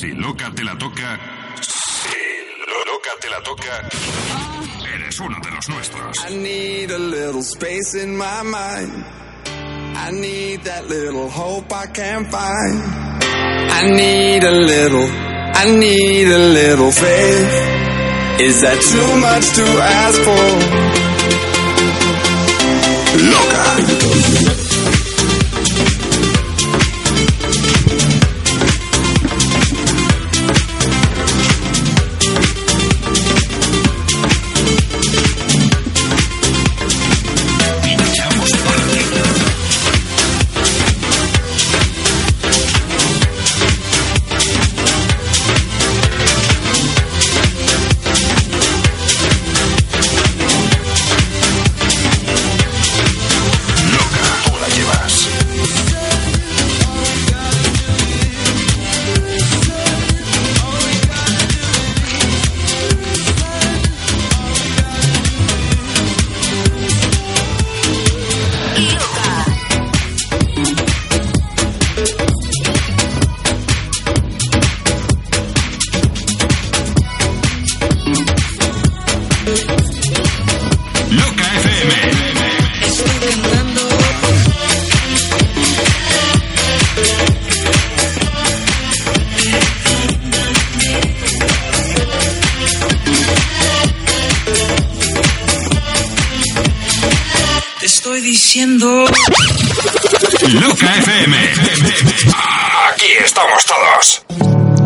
Si loca te la toca. Si lo loca te la toca. Eres uno de los nuestros. I need a little space in my mind. I need that little hope I can't find. I need a little, I need a little faith. Is that too much to ask for? Loca. Loca FM. Aquí estamos todos.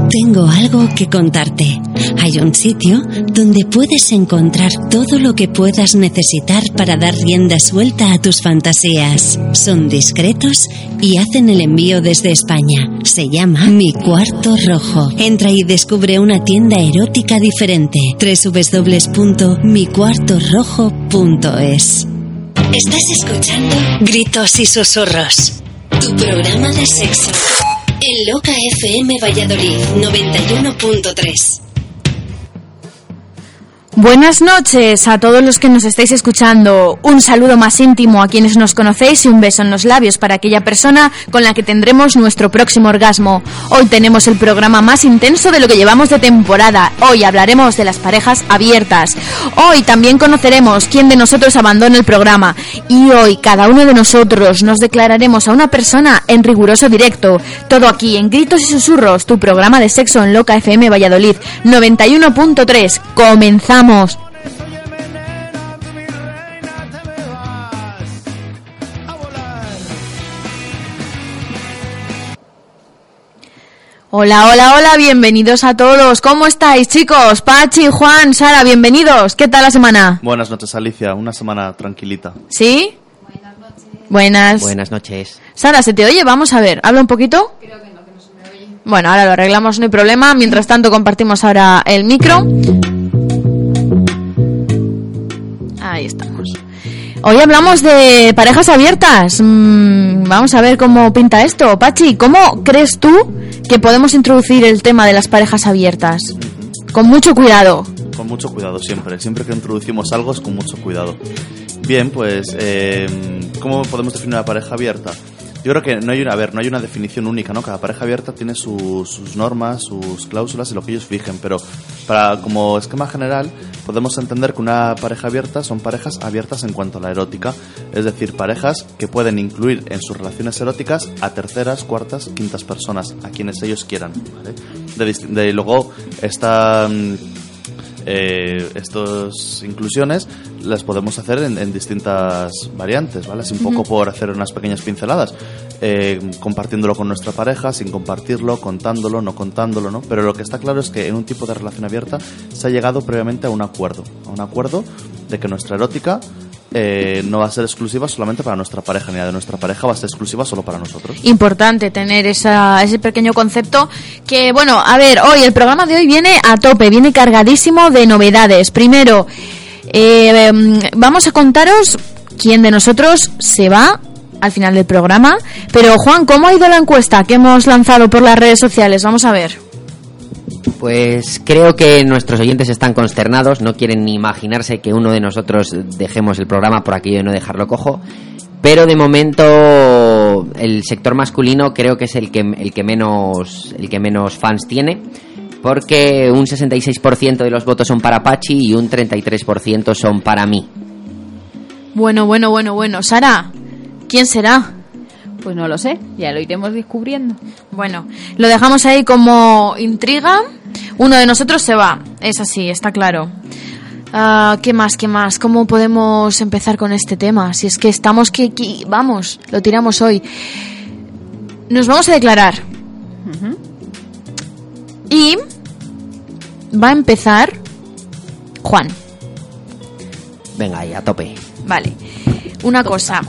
Tengo algo que contarte. Hay un sitio donde puedes encontrar todo lo que puedas necesitar para dar rienda suelta a tus fantasías. Son discretos y hacen el envío desde España. Se llama Mi Cuarto Rojo. Entra y descubre una tienda erótica diferente. www.micuartorrojo.es Estás escuchando Gritos y Susurros. Tu programa de sexo. En Loca FM Valladolid 91.3. Buenas noches a todos los que nos estáis escuchando. Un saludo más íntimo a quienes nos conocéis y un beso en los labios para aquella persona con la que tendremos nuestro próximo orgasmo. Hoy tenemos el programa más intenso de lo que llevamos de temporada. Hoy hablaremos de las parejas abiertas. Hoy también conoceremos quién de nosotros abandona el programa. Y hoy cada uno de nosotros nos declararemos a una persona en riguroso directo. Todo aquí en Gritos y Susurros, tu programa de sexo en Loca FM Valladolid 91.3. Comenzamos. Hola, hola, hola, bienvenidos a todos. ¿Cómo estáis, chicos? Pachi, Juan, Sara, bienvenidos. ¿Qué tal la semana? Buenas noches, Alicia. Una semana tranquilita. ¿Sí? Buenas. Buenas noches. Sara, ¿se te oye? Vamos a ver. ¿Habla un poquito? Bueno, ahora lo arreglamos, no hay problema. Mientras tanto, compartimos ahora el micro. Ahí estamos. Hoy hablamos de parejas abiertas. Mm, vamos a ver cómo pinta esto. Pachi, ¿cómo crees tú que podemos introducir el tema de las parejas abiertas? Con mucho cuidado. Con mucho cuidado siempre. Siempre que introducimos algo es con mucho cuidado. Bien, pues, eh, ¿cómo podemos definir una pareja abierta? Yo creo que no hay una, a ver, no hay una definición única, ¿no? Cada pareja abierta tiene su- sus normas, sus cláusulas y lo que ellos fijen, pero para como esquema general podemos entender que una pareja abierta son parejas abiertas en cuanto a la erótica, es decir, parejas que pueden incluir en sus relaciones eróticas a terceras, cuartas, quintas personas, a quienes ellos quieran. De, de- luego esta mm, eh, estas inclusiones las podemos hacer en, en distintas variantes, ¿vale? Así un poco por hacer unas pequeñas pinceladas, eh, compartiéndolo con nuestra pareja, sin compartirlo, contándolo, no contándolo, ¿no? Pero lo que está claro es que en un tipo de relación abierta se ha llegado previamente a un acuerdo, a un acuerdo de que nuestra erótica eh, no va a ser exclusiva solamente para nuestra pareja, ni la de nuestra pareja va a ser exclusiva solo para nosotros. Importante tener esa, ese pequeño concepto que, bueno, a ver, hoy el programa de hoy viene a tope, viene cargadísimo de novedades. Primero, eh, em, vamos a contaros quién de nosotros se va al final del programa. Pero Juan, ¿cómo ha ido la encuesta que hemos lanzado por las redes sociales? Vamos a ver. Pues creo que nuestros oyentes están consternados, no quieren ni imaginarse que uno de nosotros dejemos el programa por aquello de no dejarlo cojo. Pero de momento el sector masculino creo que es el que, el que, menos, el que menos fans tiene. Porque un 66% de los votos son para Pachi y un 33% son para mí. Bueno, bueno, bueno, bueno. Sara, ¿quién será? Pues no lo sé, ya lo iremos descubriendo. Bueno, lo dejamos ahí como intriga. Uno de nosotros se va, es así, está claro. Ah, ¿Qué más? ¿Qué más? ¿Cómo podemos empezar con este tema? Si es que estamos que, que- vamos, lo tiramos hoy. Nos vamos a declarar. Y va a empezar Juan. Venga, ahí, a tope. Vale. Una cosa.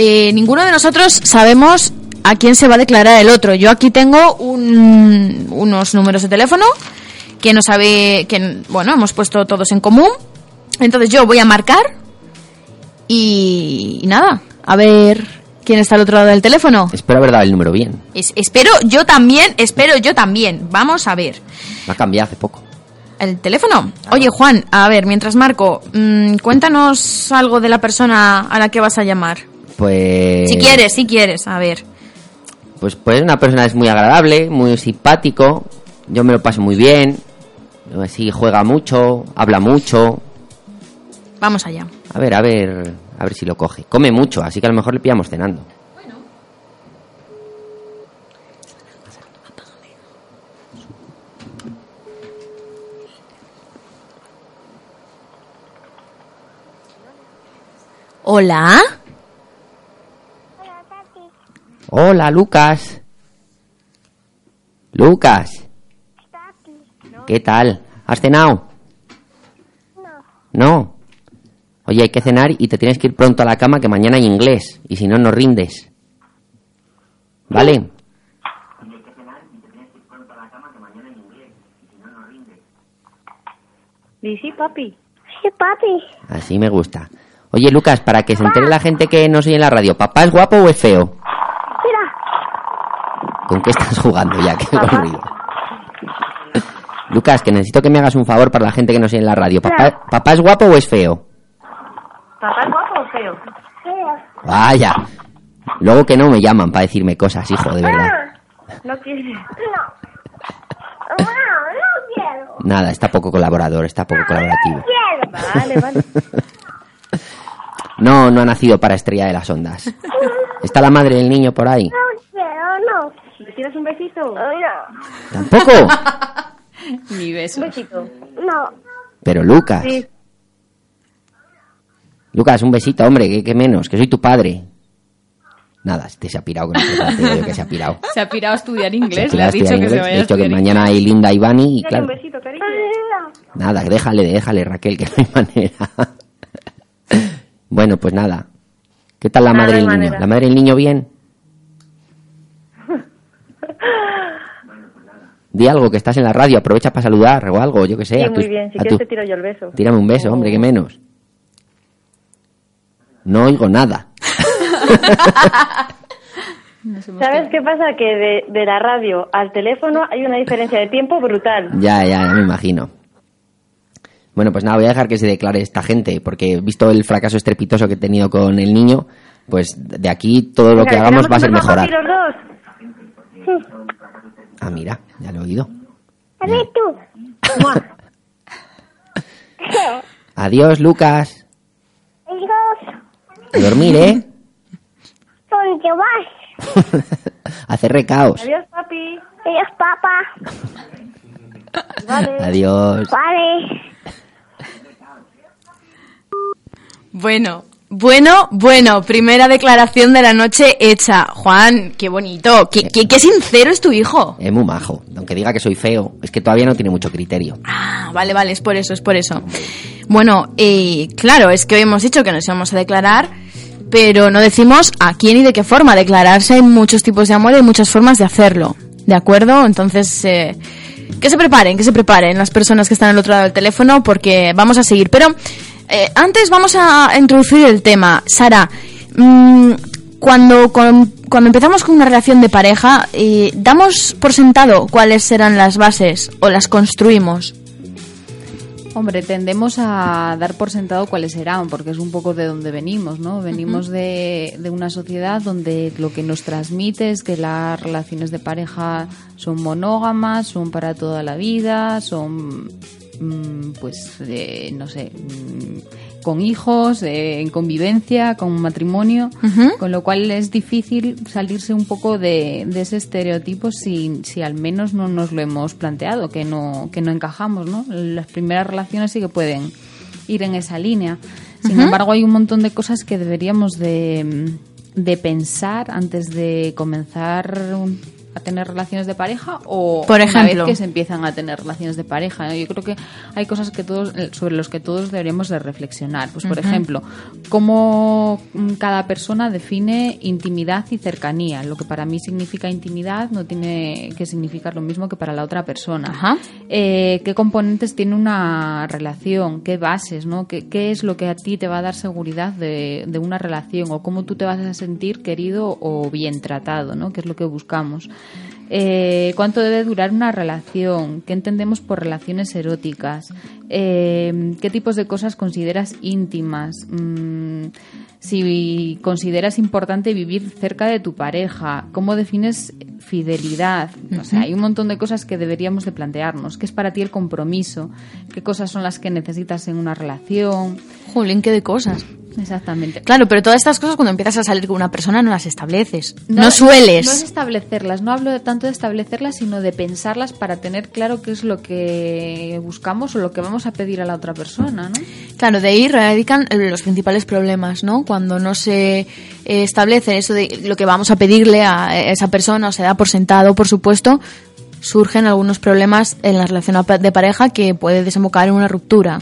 Eh, ninguno de nosotros sabemos a quién se va a declarar el otro. Yo aquí tengo un- unos números de teléfono que no sabe, que bueno, hemos puesto todos en común. Entonces yo voy a marcar y, y nada, a ver quién está al otro lado del teléfono. Espero haber dado el número bien. Es- espero yo también, espero yo también. Vamos a ver. Me ha cambiado hace poco. ¿El teléfono? Oye, Juan, a ver, mientras marco, mm, cuéntanos algo de la persona a la que vas a llamar. Pues. Si quieres, si quieres, a ver. Pues, pues una persona es muy agradable, muy simpático. Yo me lo paso muy bien. Así juega mucho, habla mucho. Vamos allá. A ver, a ver, a ver si lo coge. Come mucho, así que a lo mejor le pillamos cenando. Hola. Hola, Lucas. Lucas. ¿Qué tal? ¿Has cenado? No. Oye, hay que cenar y te tienes que ir pronto a la cama que mañana hay inglés. Y si no, no rindes. ¿Vale? ¿Y sí, papi? Sí, papi. Así me gusta. Oye, Lucas, para que se entere la gente que no soy en la radio, ¿papá es guapo o es feo? ¿Con qué estás jugando ya? He olvidado. Lucas, que necesito que me hagas un favor para la gente que no soy en la radio. ¿Papá, ¿Papá es guapo o es feo? ¿Papá es guapo o feo? mira. Vaya. Luego que no me llaman para decirme cosas, hijo, de verdad. No quiere. No. No, no quiero. Nada, está poco colaborador, está poco colaborativo. Quiero. Vale, vale. No, no ha nacido para estrella de las ondas. ¿Está la madre del niño por ahí? No. ¿Le tienes un besito? No. ¿Tampoco? Mi beso. Un besito. No. Pero Lucas. Sí. Lucas, un besito, hombre, que, que menos, que soy tu padre. Nada, este se ha pirado con el te que se ha pirado. Se ha pirado a estudiar Se ha inglés. Le pirado ha a dicho estudiar que se inglés. vaya a dicho que mañana hay Linda y Vani y claro. Un besito, cariño. Nada, déjale, déjale, Raquel, que no hay manera. bueno, pues nada. ¿Qué tal la Nada, madre hay del niño? ¿La madre del niño bien? Di algo, que estás en la radio, aprovecha para saludar o algo, yo que sé. Sí, a muy bien. Si a quieres tu- te tiro yo el beso. Tírame un beso, hombre, que menos. No oigo nada. ¿Sabes qué pasa? Que de, de la radio al teléfono hay una diferencia de tiempo brutal. Ya, ya, ya me imagino. Bueno, pues nada, voy a dejar que se declare esta gente, porque visto el fracaso estrepitoso que he tenido con el niño, pues de aquí todo lo que hagamos ¿tenemos va a ser mejorar. Ah, mira, ya lo he oído. A ver tú. Adiós, Lucas. Adiós. A dormir, ¿eh? ¿Dónde vas? Hacer recaos. Adiós, papi. Adiós, papá. Vale. Adiós. Vale. Bueno, bueno, bueno, primera declaración de la noche hecha. Juan, qué bonito, qué, qué, qué sincero es tu hijo. Es muy majo. Aunque diga que soy feo, es que todavía no tiene mucho criterio. Ah, vale, vale, es por eso, es por eso. Bueno, eh, claro, es que hoy hemos dicho que nos íbamos a declarar, pero no decimos a quién y de qué forma. Declararse hay muchos tipos de amor y hay muchas formas de hacerlo. ¿De acuerdo? Entonces, eh, que se preparen, que se preparen las personas que están al otro lado del teléfono porque vamos a seguir. Pero eh, antes vamos a introducir el tema. Sara, mm, cuando, con- cuando empezamos con una relación de pareja, eh, ¿damos por sentado cuáles serán las bases o las construimos? Hombre, tendemos a dar por sentado cuáles serán, porque es un poco de donde venimos, ¿no? Venimos de, de una sociedad donde lo que nos transmite es que las relaciones de pareja son monógamas, son para toda la vida, son, pues, eh, no sé, mm, con hijos, eh, en convivencia, con matrimonio, con lo cual es difícil salirse un poco de, de ese estereotipo si, si al menos no nos lo hemos planteado, que no, que no encajamos, ¿no? Las primeras relaciones sí que pueden ir en esa línea. Sin embargo, hay un montón de cosas que deberíamos de, de pensar antes de comenzar un- a tener relaciones de pareja o Por una ejemplo. vez que se empiezan a tener relaciones de pareja. ¿no? Yo creo que hay cosas que todos sobre los que todos deberíamos de reflexionar. Pues por ejemplo, cómo mm, cada persona define intimidad y cercanía. Lo que para mí significa intimidad no tiene que significar lo mismo que para la otra persona. Eh, ¿Qué componentes tiene una relación? ¿Qué bases? ¿no? ¿Qué, qué es lo que a ti te va a dar seguridad de, de una relación? ¿O cómo tú te vas a sentir querido o bien tratado? ¿no? ¿Qué es lo que buscamos? Eh, ¿Cuánto debe durar una relación? ¿Qué entendemos por relaciones eróticas? Eh, ¿Qué tipos de cosas consideras íntimas? Mm, si consideras importante vivir cerca de tu pareja, ¿cómo defines fidelidad? O sea, hay un montón de cosas que deberíamos de plantearnos. ¿Qué es para ti el compromiso? ¿Qué cosas son las que necesitas en una relación? Jolín, qué de cosas. Exactamente. Claro, pero todas estas cosas cuando empiezas a salir con una persona no las estableces. No, No- sueles. No es establecerlas, no hablo de tanto de establecerlas, sino de pensarlas para tener claro qué es lo que buscamos o lo que vamos a pedir a la otra persona, ¿no? Claro, de ahí radican eh, los principales problemas, ¿no? Cuando no se eh, establece eso de lo que vamos a pedirle a esa persona o se da por sentado, por supuesto, surgen algunos problemas en la relación de pareja que puede desembocar en una ruptura.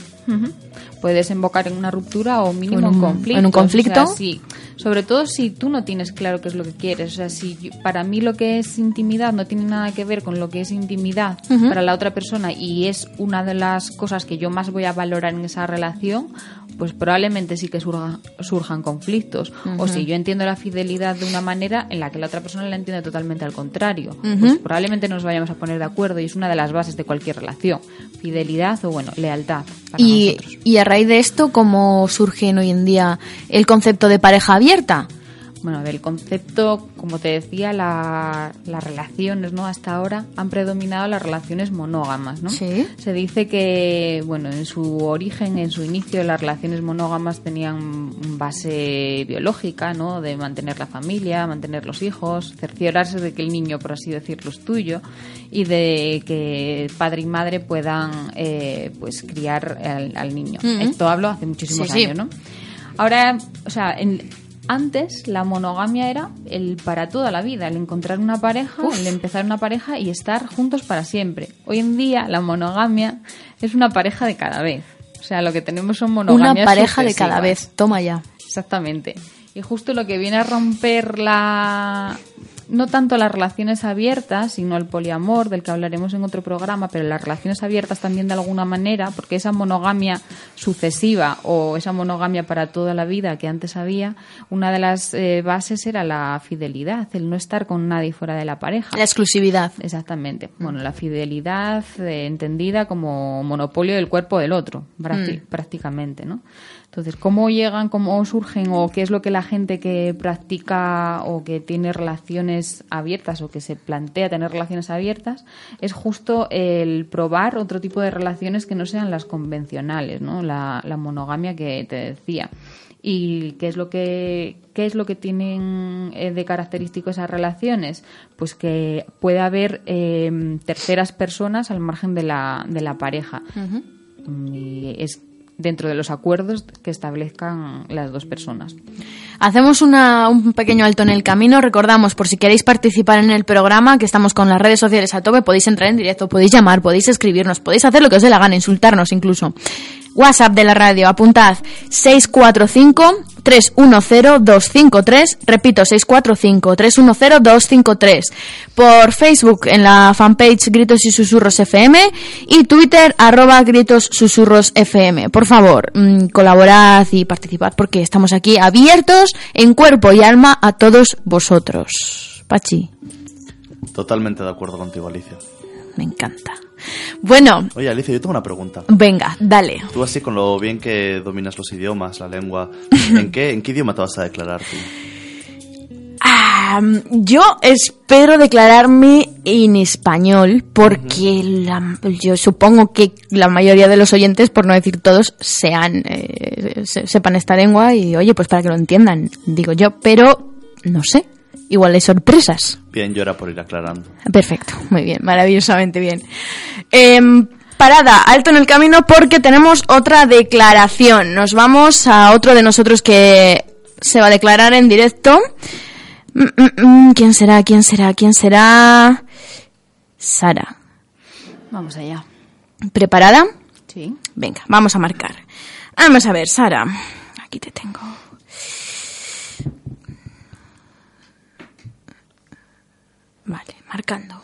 Puede desembocar en una ruptura o mínimo un- conflicto. en un conflicto. O sea, sí. Sobre todo si tú no tienes claro qué es lo que quieres. O sea, si yo- para mí lo que es intimidad no tiene nada que ver con lo que es intimidad para la otra persona y es una de las cosas que yo más voy a valorar en esa relación, pues probablemente sí que surja- surjan conflictos. O si yo entiendo la fidelidad de una manera en la que la otra persona la entiende totalmente al contrario. Ujú. Pues probablemente nos vayamos a poner de acuerdo y es una de las bases de cualquier relación. Fidelidad o, bueno, lealtad. para Y, nosotros. y a raíz de esto, ¿cómo surge hoy en día el concepto de pareja abierta? Bueno, a ver, el concepto, como te decía, la- las relaciones, ¿no? Hasta ahora han predominado las relaciones monógamas, ¿no? Sí. Se dice que, bueno, en su origen, en su inicio, las relaciones monógamas tenían base biológica, ¿no? De mantener la familia, mantener los hijos, cerciorarse de que el niño, por así decirlo, es tuyo y de que padre y madre puedan, eh, pues, criar al, al niño. Esto hablo hace muchísimos Sí, sí. años, ¿no? Ahora, o sea, en- antes la monogamia era el para toda la vida, el encontrar una pareja, Uf. el empezar una pareja y estar juntos para siempre. Hoy en día la monogamia es una pareja de cada vez. O sea, lo que tenemos son monogamias Una pareja de cada vez. Toma ya. Exactamente. Y justo lo que viene a romper la no tanto las relaciones abiertas, sino el poliamor, del que hablaremos en otro programa, pero las relaciones abiertas también de alguna manera, porque esa monogamia sucesiva o esa monogamia para toda la vida que antes había, una de las eh, bases era la fidelidad, el no estar con nadie fuera de la pareja. La exclusividad. Exactamente. Bueno, la fidelidad eh, entendida como monopolio del cuerpo del otro, Mm. prácticamente, ¿no? Entonces, ¿cómo llegan, cómo surgen o qué es lo que la gente que practica o que tiene relaciones abiertas o que se plantea tener relaciones abiertas es justo el probar otro tipo de relaciones que no sean las convencionales, ¿no? La, la monogamia que te decía. ¿Y qué es lo que, qué es lo que tienen eh, de característico esas relaciones? Pues que puede haber eh, terceras personas al margen de la, de la pareja. Mm, Y es dentro de los acuerdos que establezcan las dos personas. Hacemos una- un pequeño alto en el camino. Recordamos, por si queréis participar en el programa, que estamos con las redes sociales a tope, podéis entrar en directo, podéis llamar, podéis escribirnos, podéis hacer lo que os dé la gana, insultarnos incluso. WhatsApp de la radio, apuntad 645-310-253, repito, 645-310-253. Por Facebook en la fanpage Gritos y Susurros FM y Twitter arroba Gritos Susurros FM. Por favor, mm, colaborad y participad porque estamos aquí abiertos en cuerpo y alma a todos vosotros. Pachi, Totalmente de acuerdo contigo, Alicia. me encanta. Bueno, Oye, Alicia, yo tengo una pregunta. venga, dale. Tú así con lo bien que dominas los idiomas, la lengua, ¿en qué, en qué idioma te vas a declarar tú? Yo espero declararme en español porque la- yo supongo que la mayoría de los oyentes, por no decir todos, sean eh, se- sepan esta lengua y oye, pues para que lo entiendan, digo yo, pero no sé, igual hay sorpresas. Bien, yo era por ir aclarando. Perfecto, muy bien, maravillosamente bien. Em, parada, alto en el camino porque tenemos otra declaración. Nos vamos a otro de nosotros que se va a declarar en directo. Mm, mm, mm, ¿Quién será? ¿Quién será? ¿Quién será? Sara. Vamos allá. ¿Preparada? Sí. Venga, vamos a marcar. Vamos a ver, Sara. Aquí te tengo. Vale, marcando.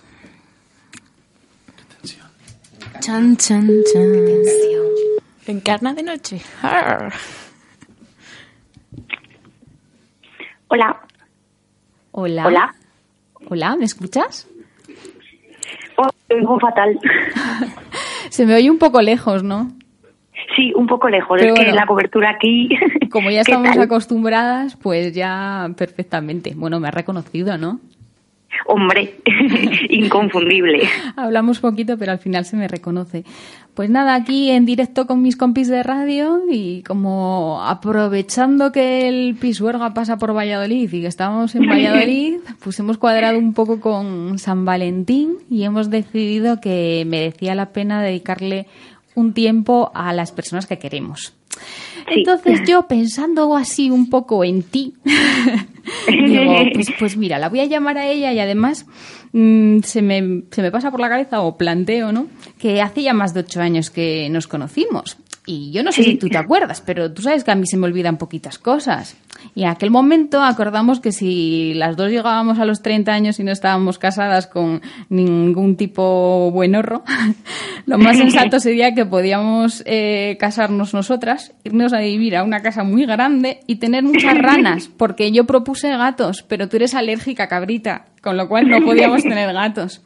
Chan, chan, chan. Encarna de noche. Arr. Hola. Hola. Hola. Hola, ¿me escuchas? Oh, te oigo fatal. Se me oye un poco lejos, ¿no? Sí, un poco lejos. Pero es que la cobertura aquí. Como ya ¿Qué estamos tal? acostumbradas, pues ya perfectamente. Bueno, me ha reconocido, ¿no? Hombre, inconfundible. Hablamos poquito, pero al final se me reconoce. Pues nada, aquí en directo con mis compis de radio y como aprovechando que el Pisuerga pasa por Valladolid y que estábamos en Valladolid, pues hemos cuadrado un poco con San Valentín y hemos decidido que merecía la pena dedicarle un tiempo a las personas que queremos. Entonces yo pensando así un poco en ti, digo, pues, pues mira, la voy a llamar a ella y además mm, se, me, se me pasa por la cabeza o planteo, ¿no? Que hace ya más de ocho años que nos conocimos. Y yo no sé si tú te acuerdas, pero tú sabes que a mí se me olvidan poquitas cosas. Y en aquel momento acordamos que si las dos llegábamos a los 30 años y no estábamos casadas con ningún tipo buenorro, lo más sensato sería que podíamos eh, casarnos nosotras, irnos a vivir a una casa muy grande y tener muchas ranas, porque yo propuse gatos, pero tú eres alérgica, cabrita, con lo cual no podíamos tener gatos.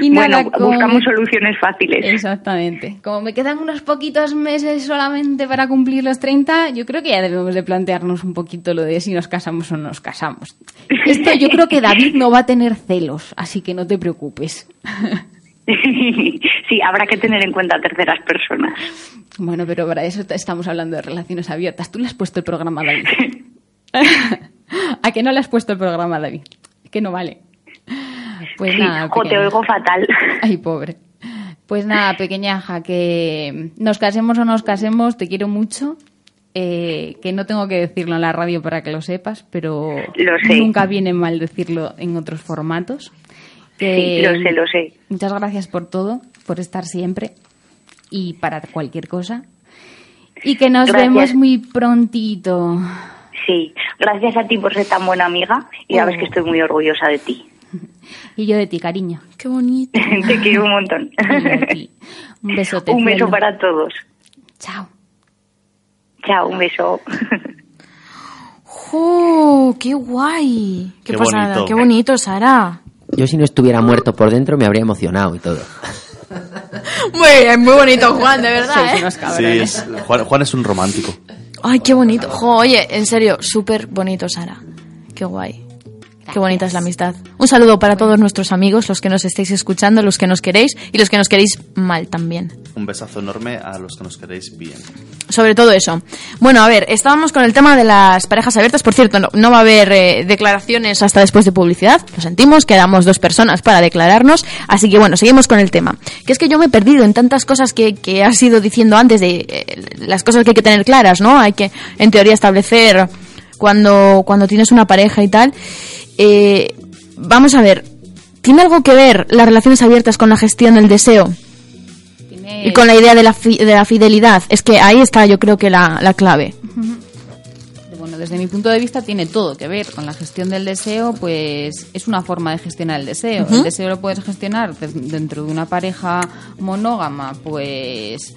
Y nada, bueno, buscamos soluciones fáciles. Exactamente. Como me quedan unos poquitos meses solamente para cumplir los 30, yo creo que ya debemos de plantearnos un poquito lo de si nos casamos o no nos casamos. Esto yo creo que David no va a tener celos, así que no te preocupes. sí, habrá que tener en cuenta a terceras personas. Bueno, pero para eso estamos hablando de relaciones abiertas. Tú le has puesto el programa a David. ¿A que no le has puesto el programa a David? Que no vale. Pues Sí, nada. jo, te oigo fatal. Ay, pobre. Pues nada, pequeñaja, que nos casemos o nos casemos, te quiero mucho. eh, que no tengo que decirlo en la radio para que lo sepas, pero Lo sé. nunca viene mal decirlo en otros formatos. Que Sí, lo sé, lo sé. Muchas gracias por todo, por estar siempre y para cualquier cosa. Y que nos Gracias. vemos muy prontito. Sí, gracias a ti por ser tan buena amiga y sabes Oh. que estoy muy orgullosa de ti. Y yo de ti, cariño. Qué bonito. te quiero un montón. Un besote. un beso para todos. Chao. Chao, un beso. ¡Jo! ¡Qué guay! ¡Qué, Qué pasada! bonito. ¡Qué bonito, Sara! Yo si no estuviera muerto por dentro me habría emocionado y todo. Muy bien, muy bonito, Juan, de verdad, ¿eh? Sí, es- Juan, Juan es un romántico. Ay, qué bonito. Jo, oye, en serio, súper bonito, Sara. Qué guay. Qué bonita es la amistad. Un saludo para todos nuestros amigos, los que nos estáis escuchando, los que nos queréis y los que nos queréis mal también. Un besazo enorme a los que nos queréis bien. Sobre todo eso. Bueno, a ver, estábamos con el tema de las parejas abiertas. Por cierto, no, no va a haber eh, declaraciones hasta después de publicidad. Lo sentimos, quedamos dos personas para declararnos. Así que bueno, seguimos con el tema. Que es que yo me he perdido en tantas cosas que, que has ido diciendo antes de eh, las cosas que hay que tener claras, ¿no? Hay que, en teoría, establecer cuando, cuando tienes una pareja y tal. Eh, vamos a ver, ¿tiene algo que ver las relaciones abiertas con la gestión del deseo? Tiene- Y con la idea de la, fi- de la fidelidad. Es que ahí está, yo creo que la, la clave. Bueno, desde mi punto de vista tiene todo que ver con la gestión del deseo, pues es una forma de gestionar el deseo. El deseo lo puedes gestionar de- dentro de una pareja monógama, pues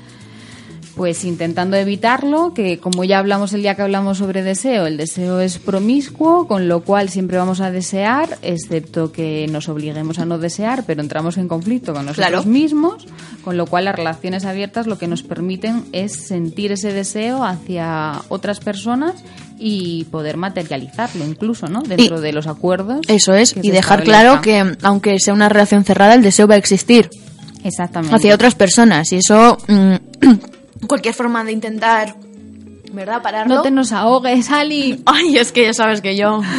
Pues intentando evitarlo, que como ya hablamos el día que hablamos sobre deseo, el deseo es promiscuo, con lo cual siempre vamos a desear, excepto que nos obliguemos a no desear, pero entramos en conflicto con nosotros Claro. mismos, con lo cual las relaciones abiertas lo que nos permiten es sentir ese deseo hacia otras personas y poder materializarlo incluso, ¿no? Dentro de los acuerdos. Eso es, y dejar claro que aunque sea una relación cerrada, el deseo va a existir Exactamente. hacia otras personas. Y eso, mm, cualquier forma de intentar, ¿verdad? Pararlo. No te nos ahogues, Ali. Ay, es que ya sabes que yo.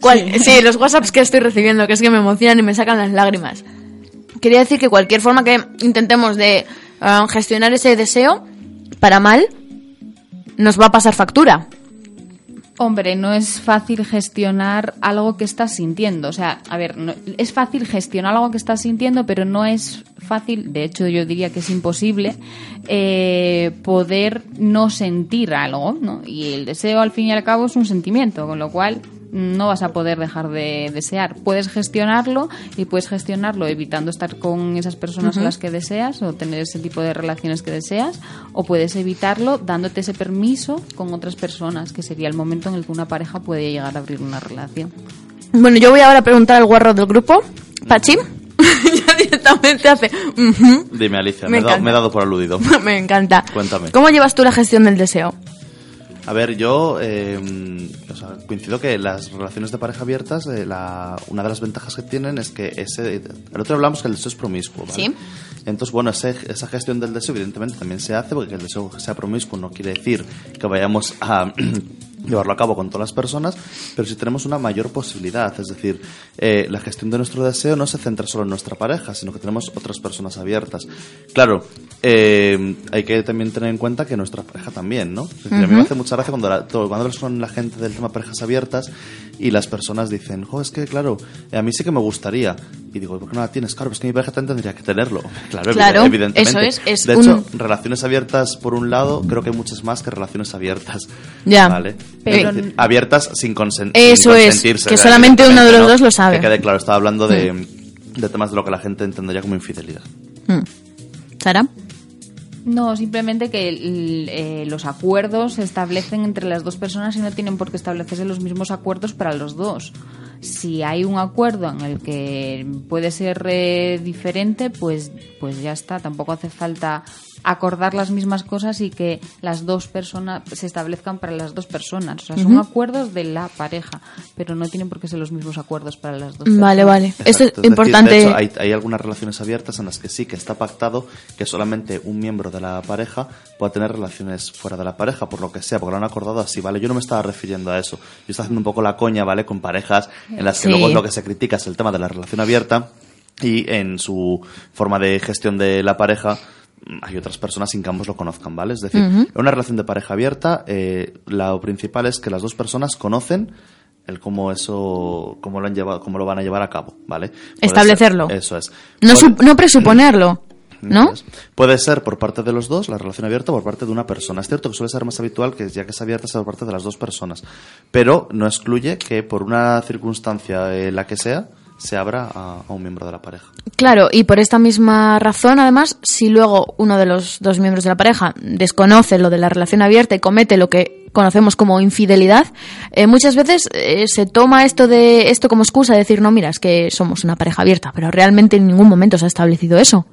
Cual- sí. los WhatsApps que estoy recibiendo, que es que me emocionan y me sacan las lágrimas. Quería decir que cualquier forma que intentemos de ah, gestionar ese deseo para mal, nos va a pasar factura. Hombre, no es fácil gestionar algo que estás sintiendo. O sea, a ver, no- es fácil gestionar algo que estás sintiendo, pero no es fácil, de hecho yo diría que es imposible, eh, poder no sentir algo, ¿no? Y el deseo al fin y al cabo es un sentimiento, con lo cual no vas a poder dejar de desear. Puedes gestionarlo y puedes gestionarlo evitando estar con esas personas a las que deseas o tener ese tipo de relaciones que deseas, o puedes evitarlo dándote ese permiso con otras personas, que sería el momento en el que una pareja puede llegar a abrir una relación. Bueno, yo voy ahora a preguntar al guarro del grupo, Pachi. ya directamente hace. Dime, Alicia, Me me, he dado- me he dado por aludido. Me encanta. Cuéntame. ¿Cómo llevas tú la gestión del deseo? A ver, yo eh, o sea, coincido que las relaciones de pareja abiertas, eh, la, una de las ventajas que tienen es que ese, el otro hablamos que el deseo es promiscuo, ¿vale? Sí. Entonces, bueno, ese- esa gestión del deseo evidentemente también se hace porque que el deseo sea promiscuo no quiere decir que vayamos a llevarlo a cabo con todas las personas, pero sí tenemos una mayor posibilidad. Es decir, eh, la gestión de nuestro deseo no se centra solo en nuestra pareja, sino que tenemos otras personas abiertas. Claro, eh, hay que también tener en cuenta que nuestra pareja también, ¿no? Es decir, a mí me hace mucha gracia cuando, la- cuando hablas con la gente del tema parejas abiertas y las personas dicen, jo, es que claro, eh, a mí sí que me gustaría. Y digo, ¿por qué no la tienes? Claro, pues que mi pareja también tendría que tenerlo. Claro, Claro, evide- evidentemente. eso es, es de un- hecho, relaciones abiertas por un lado, creo que hay muchas más que relaciones abiertas. Ya. ¿Vale? Pero- Es decir, abiertas sin, consen- Eso sin es, consentirse. que solamente uno de los evidentemente, dos lo sabe. Que quede claro, estaba hablando de, de temas de lo que la gente entendería como infidelidad. Mm. ¿Sara? No, simplemente que eh, los acuerdos se establecen entre las dos personas y no tienen por qué establecerse los mismos acuerdos para los dos. Si hay un acuerdo en el que puede ser eh, diferente, pues, pues ya está. Tampoco hace falta acordar las mismas cosas y que las dos personas se establezcan para las dos personas. O sea, son acuerdos de la pareja, pero no tienen por qué ser los mismos acuerdos para las dos. Vale, personas. vale. Esto es Exacto, decir, importante. de hecho, hay, hay algunas relaciones abiertas en las que sí que está pactado que solamente un miembro de la pareja pueda tener relaciones fuera de la pareja, por lo que sea, porque lo han acordado así, ¿vale? Yo no me estaba refiriendo a eso. Yo estaba haciendo un poco la coña, ¿vale? Con parejas en las que Sí. luego lo que se critica es el tema de la relación abierta y en su forma de gestión de la pareja hay otras personas sin que ambos lo conozcan, ¿vale? Es decir, una relación de pareja abierta, eh, lo principal es que las dos personas conocen el cómo eso, cómo lo han llevado, cómo lo van a llevar a cabo, ¿vale? Puede Establecerlo. ser- eso es. No, Puede- no presuponerlo, ¿no? Puede ser por parte de los dos, la relación abierta, o por parte de una persona. Es cierto que suele ser más habitual que ya que es abierta sea por parte de las dos personas, pero no excluye que por una circunstancia eh, la que sea, se abra a, un miembro de la pareja. Claro, y por esta misma razón, además, si luego uno de los dos miembros de la pareja desconoce lo de la relación abierta y comete lo que conocemos como infidelidad, eh, muchas veces eh, se toma esto de esto como excusa de decir, no, mira, es que somos una pareja abierta, pero realmente en ningún momento se ha establecido eso.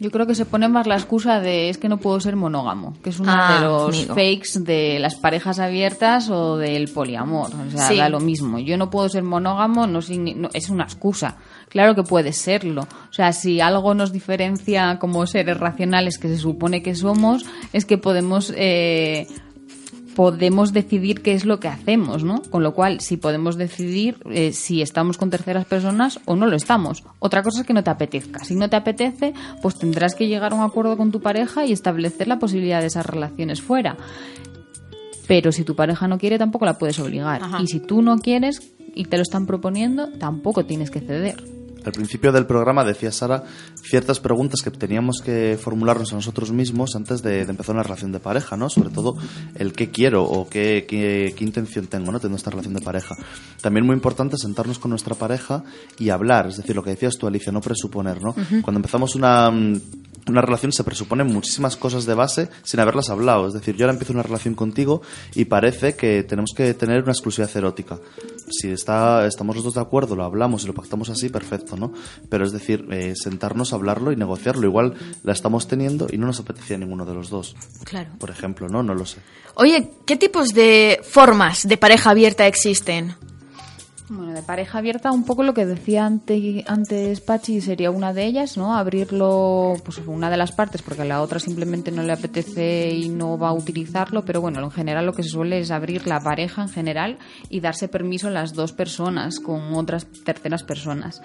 Yo creo que se pone más la excusa de es que no puedo ser monógamo, que es uno Ah, de los amigo. fakes de las parejas abiertas o del poliamor. O sea, Sí. da lo mismo. Yo no puedo ser monógamo, no, no- es una excusa. Claro que puede serlo. O sea, si algo nos diferencia como seres racionales que se supone que somos, es que podemos eh, podemos decidir qué es lo que hacemos, ¿no? Con lo cual, si podemos decidir eh, si estamos con terceras personas o no lo estamos. Otra cosa es que no te apetezca. Si no te apetece, pues tendrás que llegar a un acuerdo con tu pareja y establecer la posibilidad de esas relaciones fuera. Pero si tu pareja no quiere, tampoco la puedes obligar. Ajá. Y si tú no quieres y te lo están proponiendo, tampoco tienes que ceder. Al principio del programa decía Sara ciertas preguntas que teníamos que formularnos a nosotros mismos antes de, de empezar una relación de pareja, ¿no? Sobre todo el qué quiero o qué, qué, qué intención tengo, ¿no? Teniendo esta relación de pareja. También muy importante sentarnos con nuestra pareja y hablar, es decir, lo que decías tú, Alicia, no presuponer, ¿no? Cuando empezamos una, mm, una relación se presuponen muchísimas cosas de base sin haberlas hablado. Es decir, yo ahora empiezo una relación contigo y parece que tenemos que tener una exclusividad erótica. Si está, estamos los dos de acuerdo, lo hablamos y lo pactamos así, perfecto, ¿no? Pero es decir, eh, sentarnos a hablarlo y negociarlo. Igual la estamos teniendo y no nos apetecía ninguno de los dos. Claro. Por ejemplo, ¿no? No lo sé. Oye, ¿qué tipos de formas de pareja abierta existen? Bueno, de pareja abierta, un poco lo que decía ante- antes Pachi sería una de ellas, ¿no? Abrirlo, pues una de las partes, porque a la otra simplemente no le apetece y no va a utilizarlo, pero bueno, en general lo que se suele es abrir la pareja en general y darse permiso a las dos personas con otras terceras personas.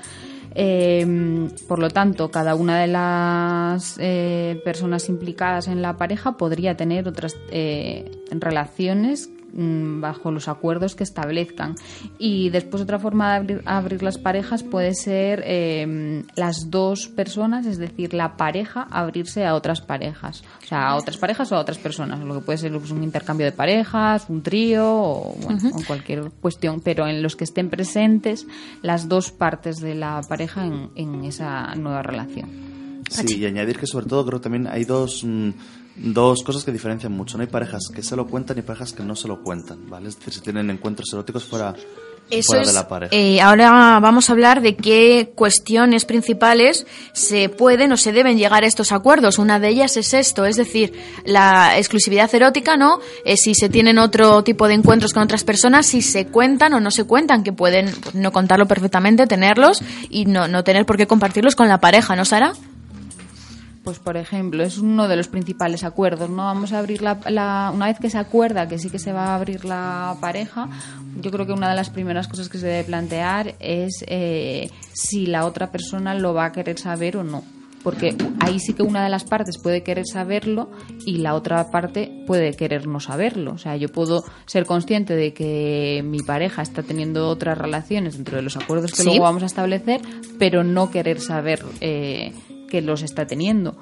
Eh, por lo tanto, cada una de las eh, personas implicadas en la pareja podría tener otras eh, relaciones bajo los acuerdos que establezcan. Y después otra forma de abrir, abrir las parejas puede ser eh, las dos personas, es decir, la pareja abrirse a otras parejas. O sea, a otras parejas o a otras personas. Lo que puede ser pues, un intercambio de parejas, un trío o, bueno, Ujú. o cualquier cuestión, pero en los que estén presentes las dos partes de la pareja en, en esa nueva relación. Sí, y añadir que sobre todo creo que también hay dos, mm, dos cosas que diferencian mucho. No hay parejas que se lo cuentan y parejas que no se lo cuentan, ¿vale? Es decir, si tienen encuentros eróticos fuera, Eso fuera es, de la pareja. eh, ahora vamos a hablar de qué cuestiones principales se pueden o se deben llegar a estos acuerdos. Una de ellas es esto, es decir, la exclusividad erótica, ¿no? Eh, si se tienen otro tipo de encuentros con otras personas, si se cuentan o no se cuentan, que pueden pues, no contarlo perfectamente, tenerlos y no, no tener por qué compartirlos con la pareja, ¿no, Sara? Pues, por ejemplo, es uno de los principales acuerdos, ¿no? Vamos a abrir la, la- Una vez que se acuerda que sí que se va a abrir la pareja, yo creo que una de las primeras cosas que se debe plantear es eh, si la otra persona lo va a querer saber o no. Porque ahí sí que una de las partes puede querer saberlo y la otra parte puede querer no saberlo. O sea, yo puedo ser consciente de que mi pareja está teniendo otras relaciones dentro de los acuerdos que Sí. luego vamos a establecer, pero no querer saber eh, que los está teniendo.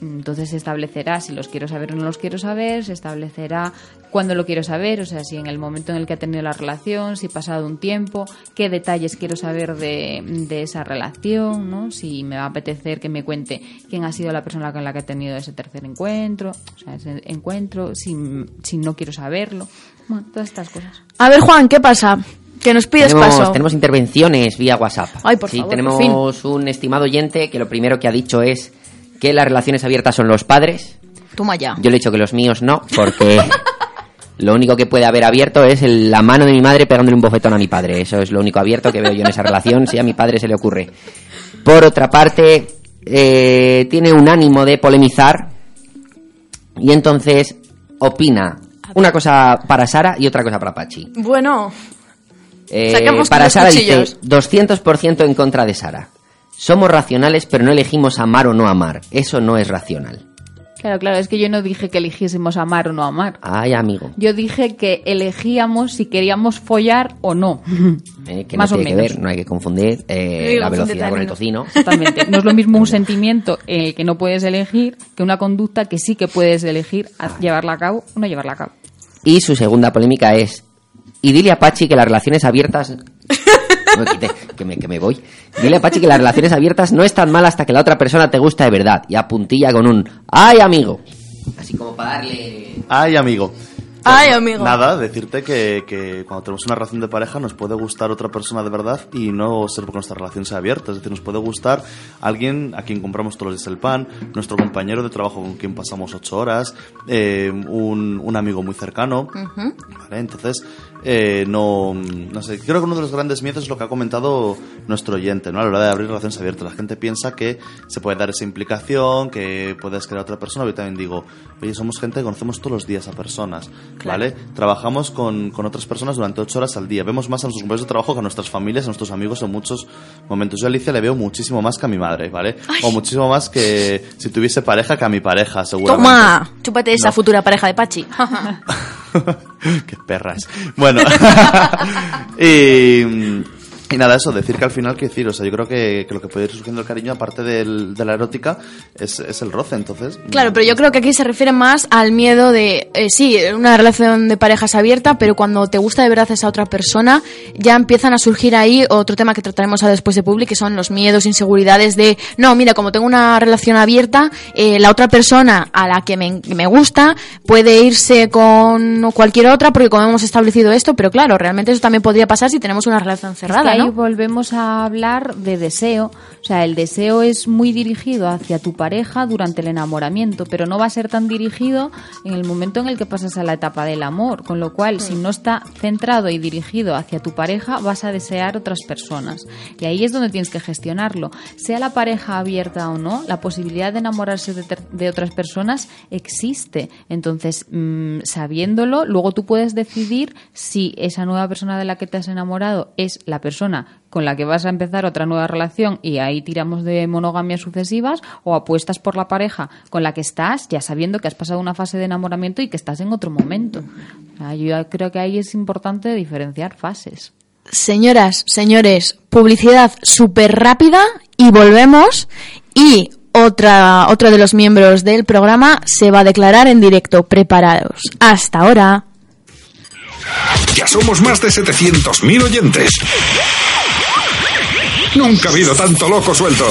Entonces se establecerá si los quiero saber o no los quiero saber, se establecerá cuándo lo quiero saber, o sea, si en el momento en el que ha tenido la relación, si ha pasado un tiempo, qué detalles quiero saber de, de esa relación, ¿no? Si me va a apetecer que me cuente quién ha sido la persona con la que ha tenido ese tercer encuentro, o sea, ese encuentro, si, si no quiero saberlo, bueno, todas estas cosas. A ver, Juan, ¿qué pasa? Que nos pides tenemos, paso. tenemos intervenciones vía WhatsApp. Ay, por sí, favor, tenemos un estimado oyente que lo primero que ha dicho es que las relaciones abiertas son los padres. Toma ya. Yo le he dicho que los míos no, porque lo único que puede haber abierto es el- la mano de mi madre pegándole un bofetón a mi padre. Eso es lo único abierto que veo yo en esa relación, si a mi padre se le ocurre. Por otra parte, eh, tiene un ánimo de polemizar y entonces opina una cosa para Sara y otra cosa para Pachi. Bueno, Eh, para Sara cuchillos. dice 200% en contra de Sara. Somos racionales, pero no elegimos amar o no amar. Eso no es racional. Claro, claro, es que yo no dije que eligiésemos amar o no amar. Ay, amigo. Yo dije que elegíamos si queríamos follar o no. Eh, que Más no o tiene que menos. ver, no hay que confundir eh, la velocidad con el tocino. Exactamente. No es lo mismo un sentimiento eh, que no puedes elegir que una conducta que sí que puedes elegir a llevarla a cabo o no llevarla a cabo. Y su segunda polémica es, y dile a Pachi que las relaciones abiertas... No me quite, que me, que me voy. Dile a Pachi que las relaciones abiertas no están mal hasta que la otra persona te gusta de verdad. Y apuntilla con un, ¡ay, amigo! Así como para darle... Ay, amigo. Ay, amigo. Nada, decirte que, que cuando tenemos una relación de pareja nos puede gustar otra persona de verdad y no ser porque nuestra relación sea abierta. Es decir, nos puede gustar alguien a quien compramos todos los días el pan, nuestro compañero de trabajo con quien pasamos ocho horas, eh, un, un amigo muy cercano. ¿vale? Entonces, eh, no, no sé, creo que uno de los grandes miedos es lo que ha comentado nuestro oyente, ¿no? A la hora de abrir relaciones abiertas. La gente piensa que se puede dar esa implicación, que puedes crear a otra persona. Yo también digo, oye, somos gente que conocemos todos los días a personas, ¿vale? Trabajamos con, con otras personas durante ocho horas al día. Vemos más a nuestros compañeros de trabajo que a nuestras familias, a nuestros amigos en muchos momentos. Yo a Alicia le veo muchísimo más que a mi madre, ¿vale? O muchísimo más que si tuviese pareja que a mi pareja, seguramente. toma, chúpate esa No. futura pareja de Pachi. Qué perras. Bueno, y, Y nada, eso, decir que al final, que decir, o sea, yo creo que, que lo que puede ir surgiendo el cariño, aparte del- de la erótica, es, es el roce, entonces. Claro, pero yo creo que aquí se refiere más al miedo de, eh, sí, una relación de pareja es abierta, pero cuando te gusta de verdad esa otra persona, ya empiezan a surgir ahí otro tema que trataremos a después de Public, que son los miedos, inseguridades de, no, mira, como tengo una relación abierta, eh, la otra persona a la que me, gusta puede irse con cualquier otra, porque como hemos establecido esto, pero claro, realmente eso también podría pasar si tenemos una relación cerrada, es que ahí ¿no? volvemos a hablar de deseo. O sea, el deseo es muy dirigido hacia tu pareja durante el enamoramiento, pero no va a ser tan dirigido en el momento en el que pasas a la etapa del amor. Con lo cual, si no está centrado y dirigido hacia tu pareja, vas a desear otras personas. Y ahí es donde tienes que gestionarlo. Sea la pareja abierta o no, la posibilidad de enamorarse de, de otras personas existe. Entonces, mm, sabiéndolo, luego tú puedes decidir si esa nueva persona de la que te has enamorado es la persona con la que vas a empezar otra nueva relación y ahí tiramos de monogamias sucesivas o apuestas por la pareja con la que estás ya sabiendo que has pasado una fase de enamoramiento y que estás en otro momento. Yo creo que ahí es importante diferenciar fases. Señoras, señores, publicidad súper rápida y volvemos. Y otra, otro de los miembros del programa se va a declarar en directo. Preparados. Hasta ahora. Ya somos más de 700.000 oyentes. Nunca ha habido tanto loco suelto.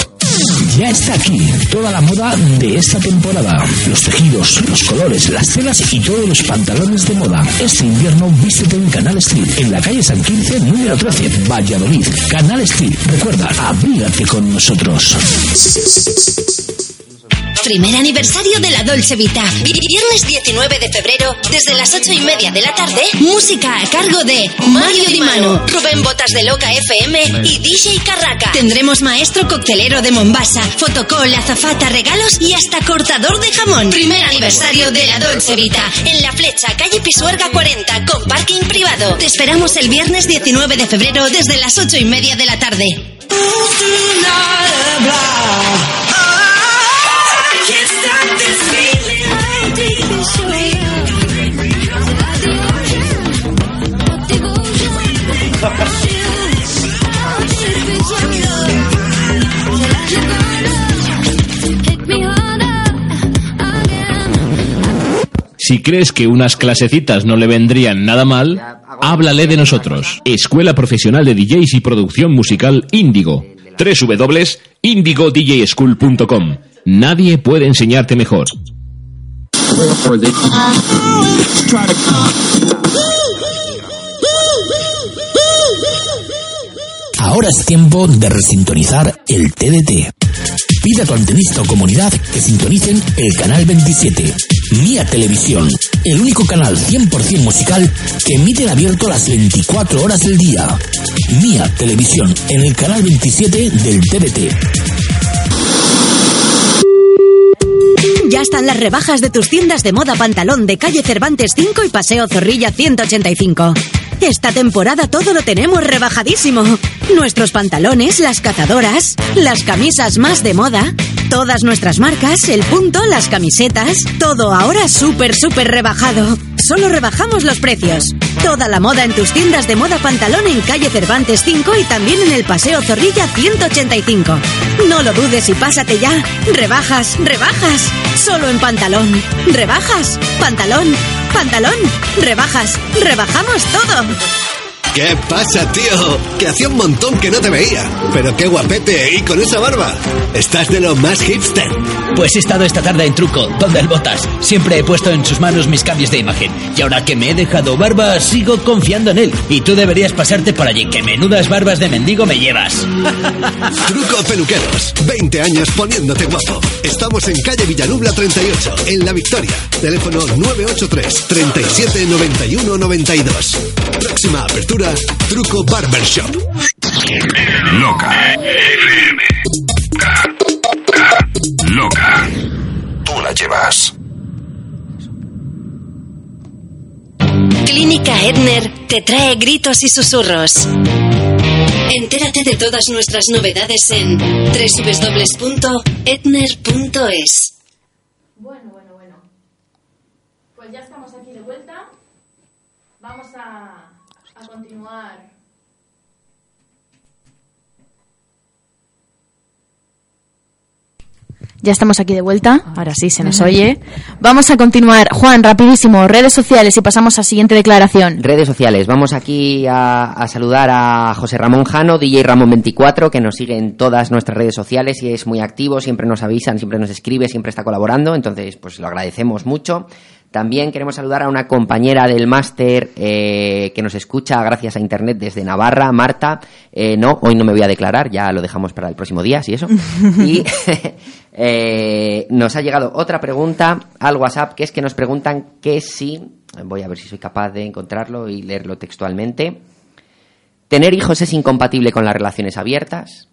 Ya está aquí toda la moda de esta temporada. Los tejidos, los colores, las telas y todos los pantalones de moda. Este invierno vístete en Canal Street, en la calle San 15, número 13, Valladolid. Canal Street, recuerda, abrígate con nosotros. Primer aniversario de la Dolce Vita. Vi- Viernes 19 de febrero, desde las 8 y media de la tarde, música a cargo de Mario Di Mano, Rubén Botas de Loca FM y DJ Carraca. Tendremos maestro coctelero de Mombasa, fotocall, azafata, regalos y hasta cortador de jamón. Primer aniversario de la Dolce Vita. En La Flecha, calle Pisuerga 40, con parking privado. Te esperamos el viernes 19 de febrero, desde las 8 y media de la tarde. Si crees que unas clasecitas no le vendrían nada mal, háblale de nosotros. Escuela Profesional de DJs y Producción Musical Índigo. www.indigodjschool.com. Nadie puede enseñarte mejor. Ahora es tiempo de resintonizar el TDT. Pide a tu antenista o comunidad que sintonicen el canal 27, Mía Televisión, el único canal 100% musical que emite en abierto las 24 horas del día. Mía Televisión, en el canal 27 del TDT. Ya están las rebajas de tus tiendas de moda pantalón de calle Cervantes 5 y Paseo Zorrilla 185. Esta temporada todo lo tenemos rebajadísimo. Nuestros pantalones, las cazadoras, las camisas más de moda, todas nuestras marcas, el punto, las camisetas, todo ahora súper, súper rebajado. Solo rebajamos los precios. Toda la moda en tus tiendas de moda pantalón en calle Cervantes 5 y también en el Paseo Zorrilla 185. No lo dudes y pásate ya. Rebajas, rebajas. Solo en pantalón. Rebajas, pantalón, pantalón, rebajas. Rebajamos todo. ¿Qué pasa, tío? Que hacía un montón que no te veía. Pero qué guapete, y con esa barba. Estás de lo más hipster. Pues he estado esta tarde en truco, donde el Botas. Siempre he puesto en sus manos mis cambios de imagen. Y ahora que me he dejado barba, sigo confiando en él. Y tú deberías pasarte por allí, que menudas barbas de mendigo me llevas. Truco Peluqueros. 20 años poniéndote guapo. Estamos en calle Villanubla 38, en La Victoria. Teléfono 983 37 91 92. Próxima apertura, Truco Barbershop. Loca. FM. Loca. Tú la llevas. Clínica Edner te trae gritos y susurros. Entérate de todas nuestras novedades en www.edner.es. Bueno, bueno, bueno. Pues ya estamos aquí de vuelta. Vamos a, a continuar. Ya estamos aquí de vuelta, ahora sí se nos oye. Vamos a continuar. Juan, rapidísimo, redes sociales y pasamos a siguiente declaración. Redes sociales, vamos aquí a saludar a José Ramón Jano, DJ Ramón24, que nos sigue en todas nuestras redes sociales y es muy activo, siempre nos avisan, siempre nos escribe, siempre está colaborando, entonces pues lo agradecemos mucho. También queremos saludar a una compañera del máster eh, que nos escucha gracias a internet desde Navarra, Marta. Eh, no, hoy no me voy a declarar, ya lo dejamos para el próximo día, si eso. y eh, nos ha llegado otra pregunta al WhatsApp, que es que nos preguntan que si, voy a ver si soy capaz de encontrarlo y leerlo textualmente. ¿Tener hijos es incompatible con las relaciones abiertas?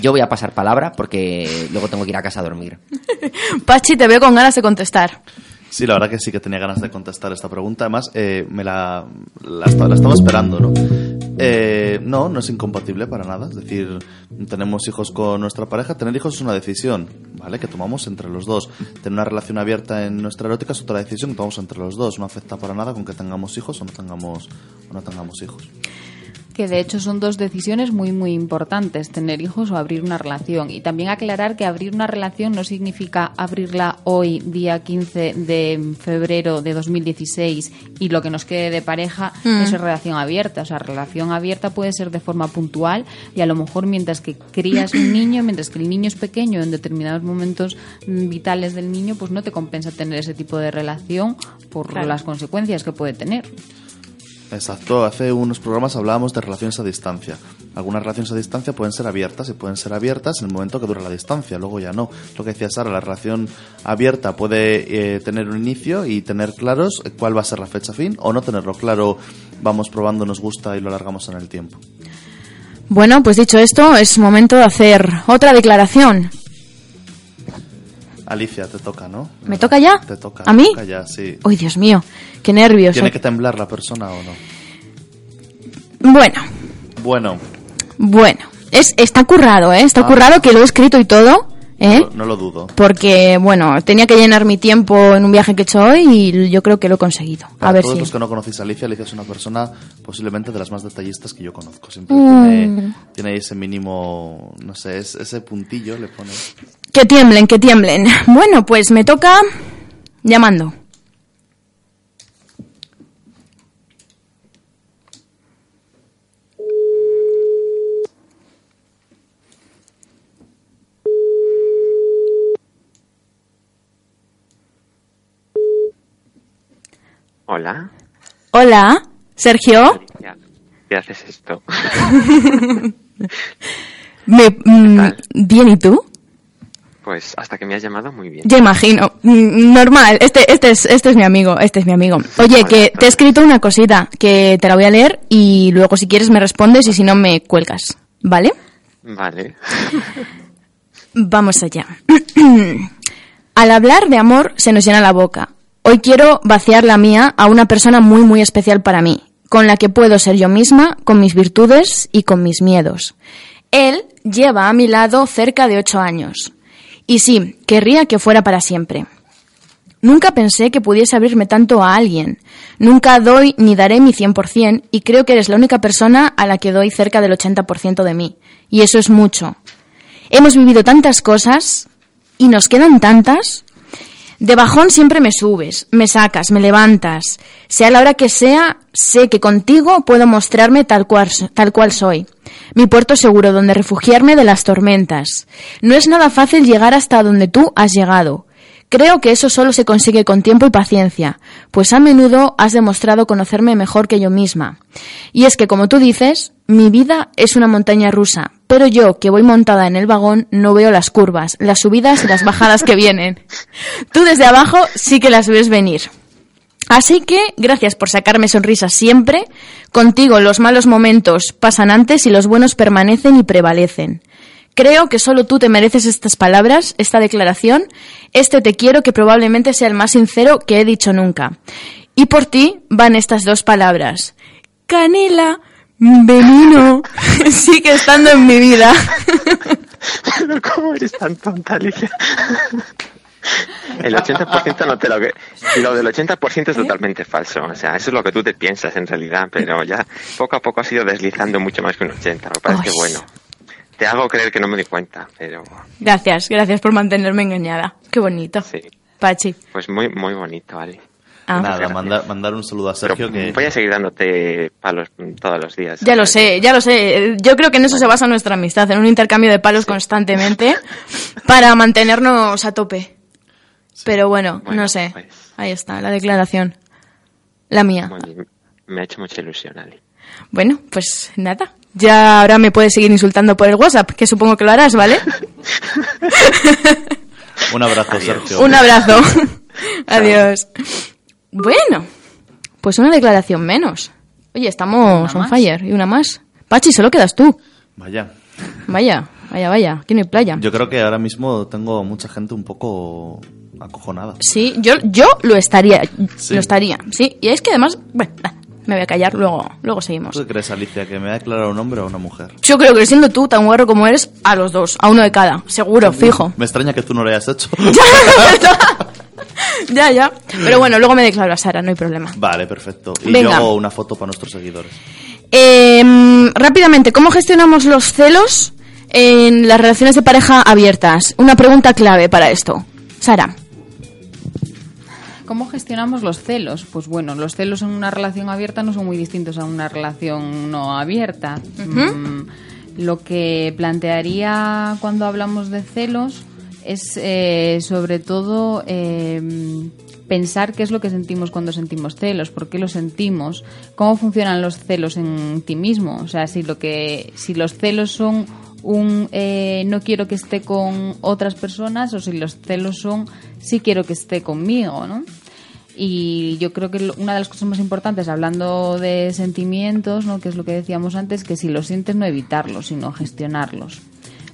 Yo voy a pasar palabra porque luego tengo que ir a casa a dormir. Pachi, te veo con ganas de contestar. Sí, la verdad que sí que tenía ganas de contestar esta pregunta. Además, eh, me la, la, la estaba esperando, ¿no? Eh, no, no es incompatible para nada. Es decir, tenemos hijos con nuestra pareja. Tener hijos es una decisión, ¿vale? Que tomamos entre los dos. Tener una relación abierta en nuestra erótica es otra decisión que tomamos entre los dos. No afecta para nada con que tengamos hijos o no tengamos, o no tengamos hijos. Que de hecho son dos decisiones muy muy importantes, tener hijos o abrir una relación. Y también aclarar que abrir una relación no significa abrirla hoy, día 15 de febrero de 2016, y lo que nos quede de pareja Mm. es relación abierta. O sea, relación abierta puede ser de forma puntual y a lo mejor mientras que crías un niño, mientras que el niño es pequeño, en determinados momentos mm, vitales del niño, pues no te compensa tener ese tipo de relación por Claro. las consecuencias que puede tener. Exacto, hace unos programas hablábamos de relaciones a distancia. Algunas relaciones a distancia pueden ser abiertas y pueden ser abiertas en el momento que dura la distancia, luego ya no. Lo que decía Sara, la relación abierta puede eh, tener un inicio y tener claros cuál va a ser la fecha fin o no tenerlo claro, vamos probando, nos gusta y lo alargamos en el tiempo. Bueno, pues dicho esto, es momento de hacer otra declaración. Alicia, te toca, ¿no? ¿Me toca ya? Te toca. ¿A mí? te toca ya, sí. Uy, Dios mío, qué nervios. ¿Tiene que temblar la persona o no? Bueno, Bueno, bueno. Es, está currado, ¿eh? Está Ah. currado que lo he escrito y todo, ¿eh? no, no lo dudo. Porque, bueno, tenía que llenar mi tiempo en un viaje que he hecho hoy y yo creo que lo he conseguido. A ver todos si... los que no conocéis a Alicia, Alicia es una persona posiblemente de las más detallistas que yo conozco. Siempre Mm. tiene, tiene ese mínimo, no sé, es- ese puntillo le pone. Que tiemblen, que tiemblen. Bueno, pues me toca llamando. Hola. Hola, Sergio. ¿Qué haces esto? Me, mm, bien, ¿y tú? Pues hasta que me has llamado muy bien. Ya imagino. Mm, Normal, este, este, es, este es mi amigo, este es mi amigo. Oye, que te he escrito una cosita, que te la voy a leer y luego si quieres me respondes y si no me cuelgas, ¿vale? Vale. Vamos allá. Al hablar de amor se nos llena la boca. Hoy quiero vaciar la mía a una persona muy muy especial para mí, con la que puedo ser yo misma, con mis virtudes y con mis miedos. Él lleva a mi lado cerca de ocho años. Y sí, querría que fuera para siempre. Nunca pensé que pudiese abrirme tanto a alguien. Nunca doy ni daré mi 100% y creo que eres la única persona a la que doy cerca del 80% de mí. Y eso es mucho. Hemos vivido tantas cosas y nos quedan tantas. De bajón siempre me subes, me sacas, me levantas. Sea la hora que sea, sé que contigo puedo mostrarme tal cual, tal cual soy. Mi puerto seguro donde refugiarme de las tormentas. No es nada fácil llegar hasta donde tú has llegado. Creo que eso solo se consigue con tiempo y paciencia, pues a menudo has demostrado conocerme mejor que yo misma. Y es que, como tú dices, mi vida es una montaña rusa, pero yo, que voy montada en el vagón, no veo las curvas, las subidas y las bajadas que vienen. Tú desde abajo sí que las ves venir. Así que, gracias por sacarme sonrisas siempre. Contigo los malos momentos pasan antes y los buenos permanecen y prevalecen. Creo que solo tú te mereces estas palabras, esta declaración, este te quiero que probablemente sea el más sincero que he dicho nunca. Y por ti van estas dos palabras. Canela, veneno, sigue estando en mi vida. Pero ¿cómo eres tan tonta, Alicia? El 80% no te lo que... Lo del 80% es totalmente falso. O sea, eso es lo que tú te piensas en realidad, pero ya poco a poco has ido deslizando mucho más que un 80. Me parece bueno. Te hago creer que no me di cuenta, pero Gracias, gracias por mantenerme engañada. Qué bonito. sí. Pachi. Pues muy, muy bonito, ¿vale? Ah. Nada, mandar, mandar un saludo a Sergio que... Voy a seguir dándote palos todos los días. Ya lo sé, ya lo sé. Yo creo que en eso se basa nuestra amistad, en un intercambio de palos constantemente para mantenernos a tope. Pero bueno, no sé. Ahí está, la declaración. La mía. Muy bien. Me ha hecho mucha ilusión, Ali. Bueno, pues nada. Ya ahora me puedes seguir insultando por el WhatsApp, que supongo que lo harás, ¿vale? Un abrazo, Sergio. Un abrazo. Adiós. Bueno, pues una declaración menos. Oye, estamos ¿Una on más? fire. Y una más. Pachi, solo quedas tú. Vaya. Vaya, vaya, vaya. Aquí no hay playa. Yo creo que ahora mismo tengo mucha gente un poco acojonada. Sí, yo, yo lo estaría. Sí. Lo estaría, sí. Y es que además, bueno, me voy a callar, luego, luego seguimos. ¿Tú qué crees, Alicia, que me va a declarar un hombre o una mujer? Yo creo que siendo tú tan guarro como eres, a los dos, a uno de cada, seguro, fijo. Me extraña que tú no lo hayas hecho. ya, ya. Pero bueno, luego me declaro a Sara, no hay problema. vale, perfecto. Y Venga. yo hago una foto para nuestros seguidores. Eh, rápidamente, ¿cómo gestionamos los celos en las relaciones de pareja abiertas? Una pregunta clave para esto. Sara. ¿Cómo gestionamos los celos? Pues bueno, los celos en una relación abierta no son muy distintos a una relación no abierta. Mm, lo que plantearía cuando hablamos de celos es eh, sobre todo eh, pensar qué es lo que sentimos cuando sentimos celos, por qué lo sentimos, cómo funcionan los celos en ti mismo. O sea, si lo que, si los celos son un eh, no quiero que esté con otras personas o si los celos son sí quiero que esté conmigo, ¿no? Y yo creo que una de las cosas más importantes, hablando de sentimientos, ¿no? que es lo que decíamos antes, que si los sientes no evitarlos, sino gestionarlos.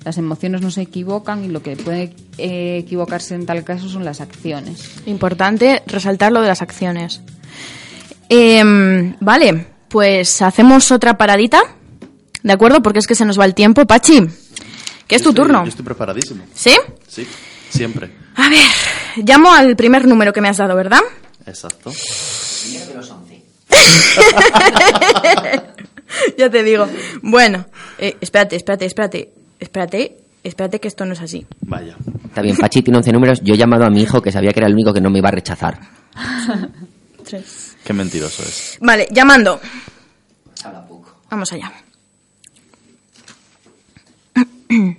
Las emociones no se equivocan y lo que puede eh, equivocarse en tal caso son las acciones. Importante resaltar lo de las acciones. Em, vale, pues hacemos otra paradita. ¿De acuerdo? Porque es que se nos va el tiempo. Pachi, que es tu estoy- turno. Yo estoy preparadísimo. ¿Sí? Sí, siempre. A ver, llamo al primer número que me has dado, ¿verdad? Exacto. ya te digo. Bueno, eh, espérate, espérate, espérate. Espérate, espérate que esto no es así. Vaya. Está bien, Pachi tiene 11 números. Yo he llamado a mi hijo, que sabía que era el único que no me iba a rechazar. Tres. Qué mentiroso es. Vale, llamando. Vamos allá. ¿Sí?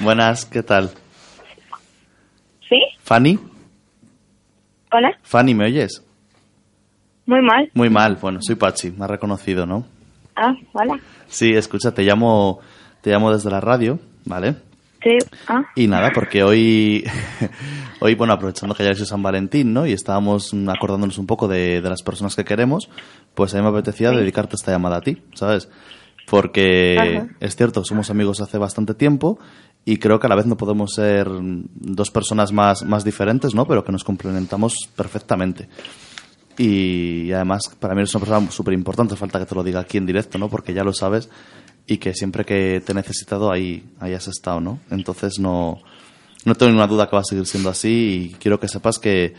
Buenas, ¿qué tal? ¿Sí? ¿Fanny? ¿Hola? Fanny, ¿me oyes? Muy mal. Muy mal. Bueno, soy Pachi, me has reconocido, ¿no? Ah, hola. Sí, escucha, te llamo, te llamo desde la radio, ¿vale? Sí. Ah, Y nada, porque hoy, hoy bueno, aprovechando que ya es San Valentín, ¿no? Y estábamos acordándonos un poco de, de las personas que queremos, pues a mí me apetecía dedicarte esta llamada a ti, ¿sabes? Porque Ajá. es cierto, somos amigos hace bastante tiempo y creo que a la vez no podemos ser dos personas más, más diferentes, ¿no? Pero que nos complementamos perfectamente. Y además, para mí es una persona súper importante, falta que te lo diga aquí en directo, ¿no? Porque ya lo sabes y que siempre que te he necesitado ahí, ahí has estado, ¿no? Entonces no, no tengo ninguna duda que va a seguir siendo así y quiero que sepas que,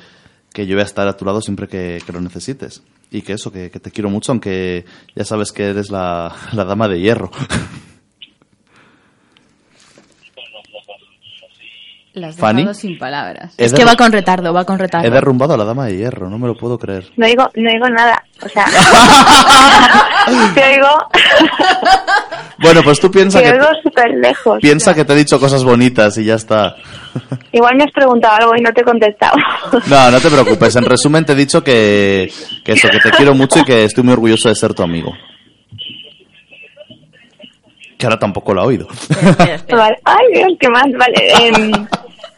que yo voy a estar a tu lado siempre que, lo necesites. Y que eso, que, que te quiero mucho, aunque ya sabes que eres la, la dama de hierro. Las Fanny. sin palabras. He Es que va con retardo, va con retardo. He derrumbado a la dama de hierro, no me lo puedo creer. no digo, no digo nada. O sea, te oigo, Bueno, pues tú piensa te que, oigo súper lejos. piensa que te he dicho cosas bonitas y ya está. Igual me has preguntado algo y no te he contestado. No, no te preocupes. En resumen, te he dicho que, que eso, que te quiero mucho y que estoy muy orgulloso de ser tu amigo. Que ahora tampoco lo ha oído. Vale. Ay, Dios, qué más. Vale. em,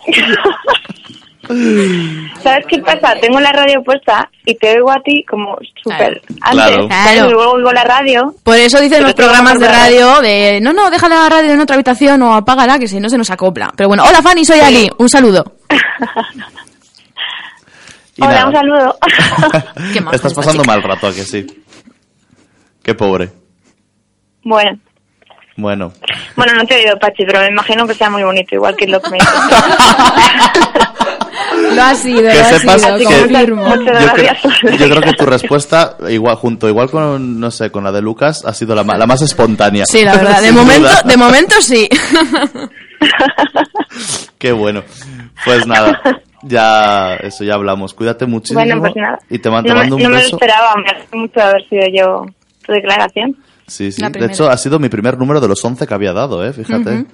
¿Sabes qué pasa? Tengo la radio puesta y te oigo a ti como súper Claro. antes. ¿sabes? Y luego oigo la radio. Por eso dicen los programas de radio de no, no, deja la radio en otra habitación o apágala que si no se nos acopla. Pero bueno, hola Fanny, soy Ali, un saludo. Y Hola, nada. un saludo. Qué maja Estás pasando chica. mal rato, ¿a que sí? Qué pobre. bueno, Bueno, Bueno, no te he oído, Pachi, pero me imagino que sea muy bonito, igual que lo que me Lo ha sido, lo que ha sepas sido, que confirmo. Muchas yo creo, gracias. yo creo que tu respuesta, igual junto, igual con, no sé, con la de Lucas, ha sido la, ma- la más espontánea. Sí, la verdad. De momento, duda. de momento sí. Qué bueno. Pues nada, ya, eso ya hablamos. Cuídate muchísimo. Bueno, pues nada. Y te, no mando un no me lo beso. esperaba, me hace mucho haber sido yo tu declaración. Sí, sí. La De hecho, ha sido mi primer número de los 11 que había dado, ¿eh? Fíjate. Ujú.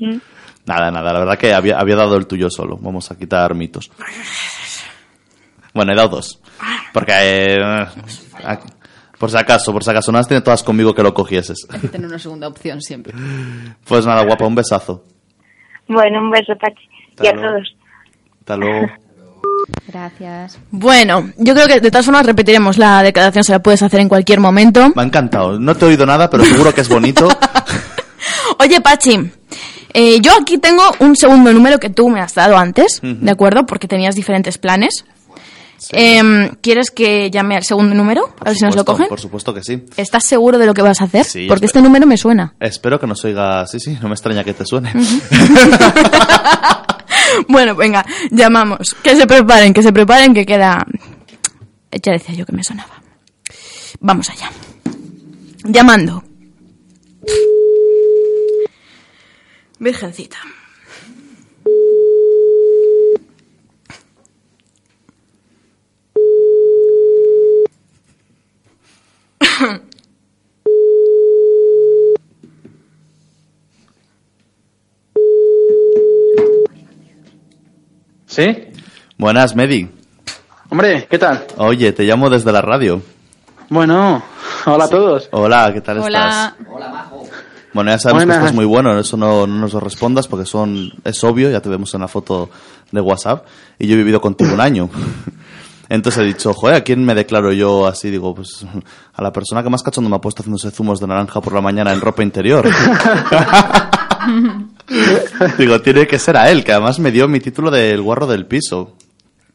Mm. Nada, nada, la verdad que había, había dado el tuyo solo. Vamos a quitar mitos. Bueno, he dado dos. Porque, eh, aquí- por si acaso, por si acaso, no has tenido todas conmigo que lo cogieses. Hay que tener una segunda opción siempre. Pues nada, guapa, un besazo. Bueno, un beso, Pachi. Y a luego. todos. Hasta luego. Gracias. Bueno, yo creo que de todas formas repetiremos la declaración, se la puedes hacer en cualquier momento. Me ha encantado. No te he oído nada, pero seguro que es bonito. Oye, Pachi, eh, yo aquí tengo un segundo número que tú me has dado antes. ¿de acuerdo? Porque tenías diferentes planes. Em, ¿Quieres que llame al segundo número? a ver si nos lo cogen. Por supuesto que sí. ¿Estás seguro de lo que vas a hacer? Sí, Porque espero. este número me suena. Espero que nos oiga. Sí, sí, no me extraña que te suene. Bueno, venga, llamamos. Que se preparen, que se preparen, que queda... Ya decía yo que me sonaba. Vamos allá. Llamando. Virgencita. ¿Sí? Buenas, Medi. Hombre, ¿qué tal? Oye, te llamo desde la radio. Bueno, hola a todos. Hola, ¿qué tal Hola. Bueno, ya sabemos Buenas. que esto es muy bueno, eso no, no nos lo respondas porque son es obvio, ya te vemos en la foto de WhatsApp y yo he vivido contigo un año. Entonces he dicho, joder, ¿a quién me declaro yo así? Digo, pues a la persona que más cachondo me ha puesto haciéndose zumos de naranja por la mañana en ropa interior. Digo, tiene que ser a él, que además me dio mi título del guarro del piso.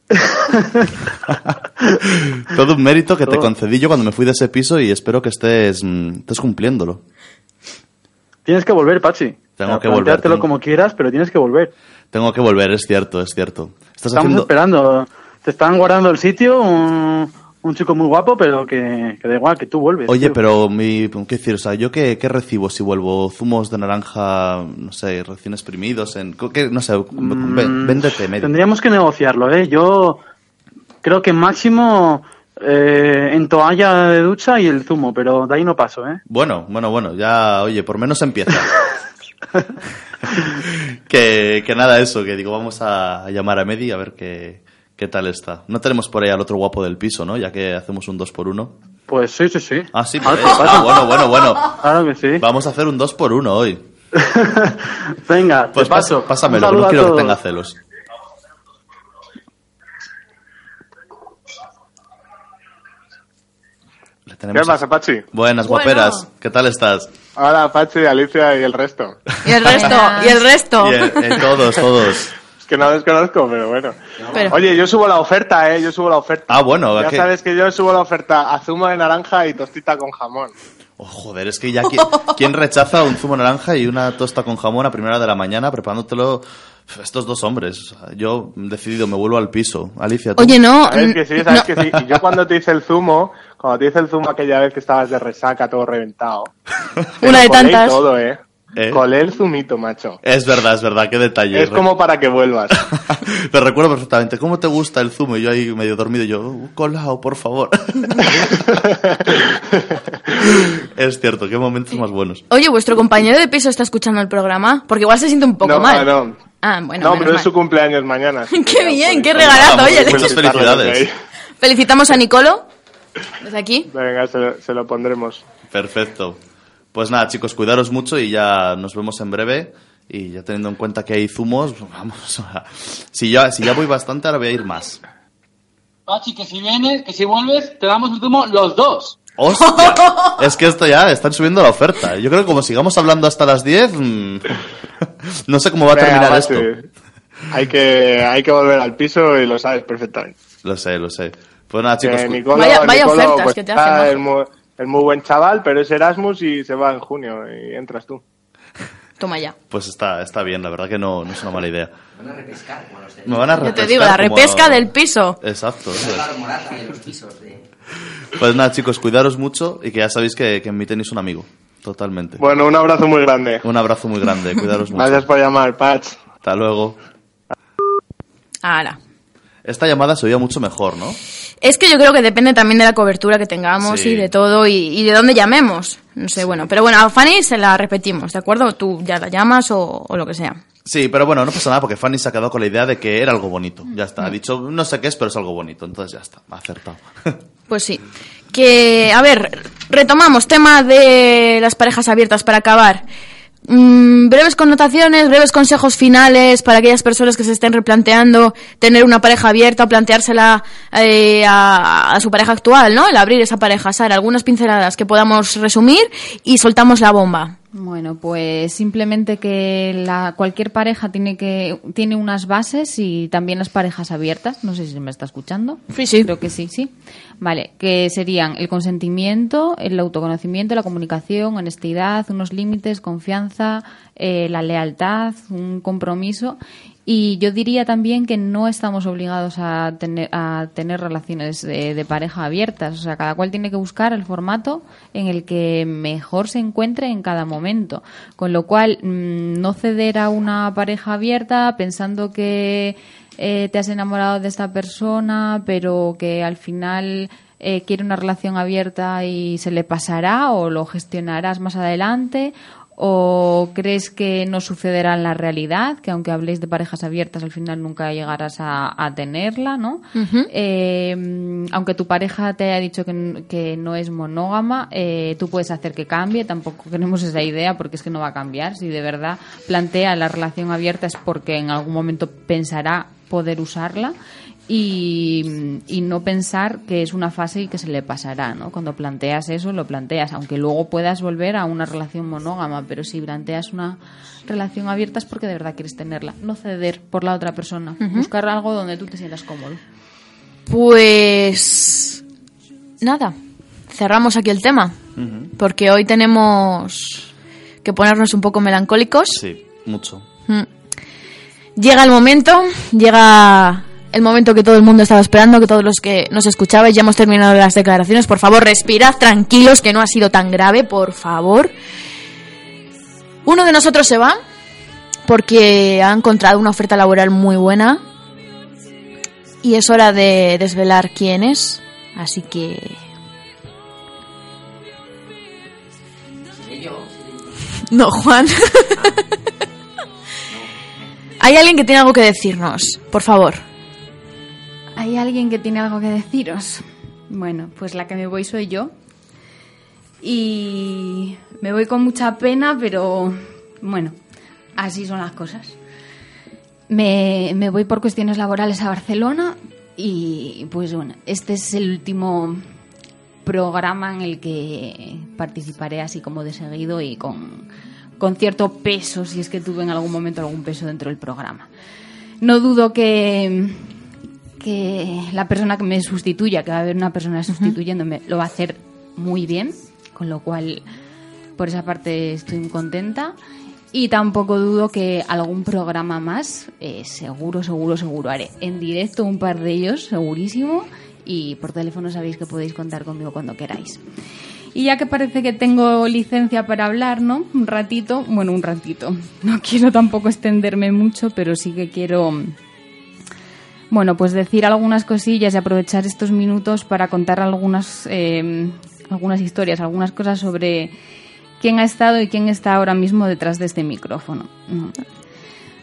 Todo un mérito que te concedí yo cuando me fui de ese piso y espero que estés, mm, estés cumpliéndolo. Tienes que volver, Pachi. Tengo que volver, tengo- como quieras, pero tienes que volver. Tengo que volver, es cierto, es cierto. Estás Estamos haciendo... esperando. Te están guardando el sitio, un chico muy guapo, pero que, que da igual, que tú vuelves. Oye, tío. pero mi, ¿qué decir? O sea, ¿yo qué, qué recibo si vuelvo? ¿Zumos de naranja, no sé, recién exprimidos? En, ¿qué, no sé, Mm, vé- véndete medio. Tendríamos que negociarlo, ¿eh? Yo creo que máximo eh, en toalla de ducha y el zumo, pero de ahí no paso, ¿eh? Bueno, bueno, bueno, ya, oye, por menos empieza. que, que nada, eso, que digo, vamos a, a llamar a Medi a ver qué, qué tal está. No tenemos por ahí al otro guapo del piso, ¿no? Ya que hacemos un 2 por 1 Pues sí, sí, sí. Ah, sí, Ahora pues, ah, bueno, bueno, bueno. Claro que sí. Vamos a hacer un 2 por 1 hoy. Venga, Pues te paso. pas- pásamelo, no a quiero que tenga celos. Le tenemos ¿Qué pasa, Pachi? Buenas, Bueno. guaperas. ¿Qué tal estás? Hola, Pachi, Alicia y el resto. Y el resto, y el resto. Y, eh, todos, todos. Que no los conozco, pero bueno. Pero- Oye, yo subo la oferta, ¿eh? Yo subo la oferta. Ah, bueno, Ya sabes que yo subo la oferta a zumo de naranja y tostita con jamón. Oh, joder, es que ya ¿quién, quién rechaza un zumo naranja y una tosta con jamón a primera hora de la mañana preparándotelo estos dos hombres? Yo decidido, me vuelvo al piso. Alicia, ¿tú? Oye, no. Sabes que sí, sabes no. que sí. Y yo cuando te hice el zumo, cuando te hice el zumo aquella vez que estabas de resaca, todo reventado. Una de tantas. todo, ¿eh? ¿Eh? Colé el zumito, macho. Es verdad, es verdad, qué detalle. Es como para que vuelvas. Te recuerdo perfectamente. ¿Cómo te gusta el zumo? Y yo ahí medio dormido, y yo, "Uh, colao, por favor. es cierto, qué momentos más buenos. Oye, ¿vuestro compañero de piso está escuchando el programa? Porque igual se siente un poco no, mal. no. Ah, bueno, no, pero es mal. su cumpleaños mañana. Qué bien, qué regalazo. Oye, le- muchas felicidades. felicitamos a Nicolo. Desde aquí. Venga, se lo, se lo pondremos. Perfecto. Pues nada, chicos, cuidaros mucho y ya nos vemos en breve. Y ya teniendo en cuenta que hay zumos, vamos, a- si ya, si ya voy bastante, ahora voy a ir más. Pachi, que si vienes, que si vuelves, te damos el zumo los dos. ¡Hostia! es que esto ya, están subiendo la oferta. Yo creo que como sigamos hablando hasta las 10, mm, no sé cómo va a terminar esto. Hay que, hay que volver al piso y lo sabes perfectamente. Lo sé, lo sé. Pues nada, chicos, Nicolo- Vaya- vaya Nicolo, ofertas pues, que te hacen, Es muy buen chaval, pero es Erasmus y se va en junio y entras tú. Toma ya. Pues está, está bien, la verdad que no, no es una mala idea. Van a repescar como los de... Me van a Yo te repescar digo, la repesca a- del piso. Exacto. eso es. La morata de los pisos de... Pues nada, chicos, cuidaros mucho y que ya sabéis que, que en mí tenéis un amigo. Totalmente. Bueno, un abrazo muy grande. Un abrazo muy grande, cuidaros mucho. Gracias por llamar, Patch. Hasta luego. Ahora. Esta llamada se oía mucho mejor, ¿no? Es que yo creo que depende también de la cobertura que tengamos Sí. y de todo y, y de dónde llamemos. No sé, bueno. Pero bueno, a Fanny se la repetimos, ¿de acuerdo? Tú ya la llamas o, o lo que sea. Sí, pero bueno, no pasa nada porque Fanny se ha quedado con la idea de que era algo bonito. Ya está, ha dicho, no sé qué es, pero es algo bonito. Entonces ya está, ha acertado. Pues sí. Que, a ver, retomamos tema de las parejas abiertas para acabar. Mm, breves connotaciones, breves consejos finales para aquellas personas que se estén replanteando tener una pareja abierta o planteársela eh, a, a su pareja actual, ¿no? El abrir esa pareja. Sara, algunas pinceladas que podamos resumir y soltamos la bomba. Bueno, pues simplemente que la, cualquier pareja tiene que tiene unas bases y también las parejas abiertas. No sé si me está escuchando. Sí, sí. Creo que sí, sí. Vale, que serían el consentimiento, el autoconocimiento, la comunicación, honestidad, unos límites, confianza, eh, la lealtad, un compromiso. Y yo diría también que no estamos obligados a tener, a tener relaciones de, de pareja abiertas. O sea, cada cual tiene que buscar el formato en el que mejor se encuentre en cada momento. Con lo cual, mm, no ceder a una pareja abierta pensando que eh, te has enamorado de esta persona, pero que al final eh, quiere una relación abierta y se le pasará o lo gestionarás más adelante. ¿O crees que no sucederá en la realidad? Que aunque habléis de parejas abiertas, al final nunca llegarás a, a tenerla, ¿no? Eh, aunque tu pareja te haya dicho que, que no es monógama, eh, tú puedes hacer que cambie. Tampoco queremos esa idea porque es que no va a cambiar. Si de verdad plantea la relación abierta es porque en algún momento pensará poder usarla y, y no pensar que es una fase y que se le pasará, ¿no? Cuando planteas eso, lo planteas, aunque luego puedas volver a una relación monógama, pero si planteas una relación abierta es porque de verdad quieres tenerla, no ceder por la otra persona, buscar algo donde tú te sientas cómodo. Pues nada, cerramos aquí el tema, porque hoy tenemos que ponernos un poco melancólicos. Sí, mucho. Mm. Llega el momento, llega el momento que todo el mundo estaba esperando, que todos los que nos escuchabais ya hemos terminado las declaraciones. Por favor, respirad tranquilos, que no ha sido tan grave, por favor. Uno de nosotros se va porque ha encontrado una oferta laboral muy buena y es hora de desvelar quién es. Así que No, Juan. Hay alguien que tiene algo que decirnos, por favor. ¿Hay alguien que tiene algo que deciros? Bueno, pues la que me voy soy yo. Y me voy con mucha pena, pero bueno, así son las cosas. Me, me voy por cuestiones laborales a Barcelona y pues bueno, este es el último programa en el que participaré así como de seguido y con, con cierto peso, si es que tuve en algún momento algún peso dentro del programa. No dudo que, que la persona que me sustituya, que va a haber una persona sustituyéndome, lo va a hacer muy bien, con lo cual por esa parte estoy muy contenta. Y tampoco dudo que algún programa más, eh, seguro, seguro, seguro haré. En directo un par de ellos, segurísimo. Y por teléfono sabéis que podéis contar conmigo cuando queráis. Y ya que parece que tengo licencia para hablar, ¿no? Un ratito, bueno, un ratito. No quiero tampoco extenderme mucho, pero sí que quiero, bueno, pues decir algunas cosillas y aprovechar estos minutos para contar algunas, eh, algunas historias, algunas cosas sobre quién ha estado y quién está ahora mismo detrás de este micrófono.